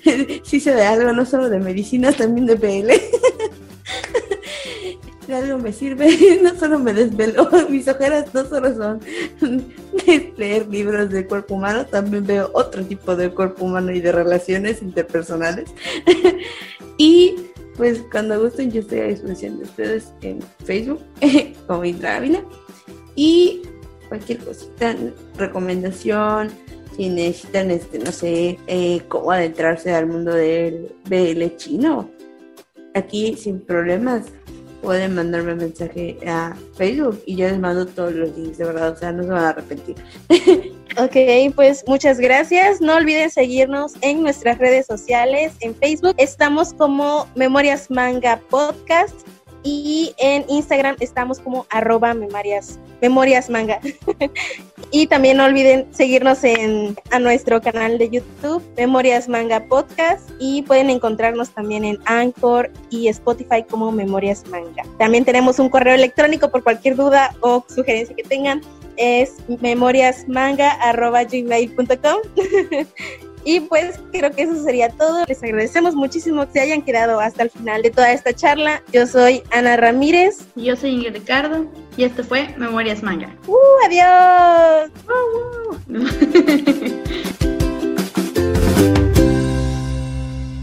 S4: si se ve algo, no solo de medicina, también de PL. algo me sirve, no solo me desvelo, mis ojeras no solo son de leer libros de cuerpo humano, también veo otro tipo de cuerpo humano y de relaciones interpersonales. y pues cuando gusten yo estoy a disposición de ustedes en Facebook como Indra Ávila y cualquier cosita, recomendación, si necesitan, este, no sé, eh, cómo adentrarse al mundo del BL chino, aquí sin problemas pueden mandarme mensaje a Facebook y yo les mando todos los links, de verdad, o sea, no se van a arrepentir.
S2: Ok, pues muchas gracias. No olviden seguirnos en nuestras redes sociales. En Facebook estamos como Memorias Manga Podcast y en Instagram estamos como arroba memorias, memorias manga. y también no olviden seguirnos en a nuestro canal de YouTube, Memorias Manga Podcast, y pueden encontrarnos también en Anchor y Spotify como Memorias Manga. También tenemos un correo electrónico por cualquier duda o sugerencia que tengan, es memoriasmanga.gmail.com Y pues creo que eso sería todo. Les agradecemos muchísimo que se hayan quedado hasta el final de toda esta charla. Yo soy Ana Ramírez.
S1: Yo soy Ingrid Ricardo. Y esto fue Memorias Manga.
S2: ¡Uh, adiós!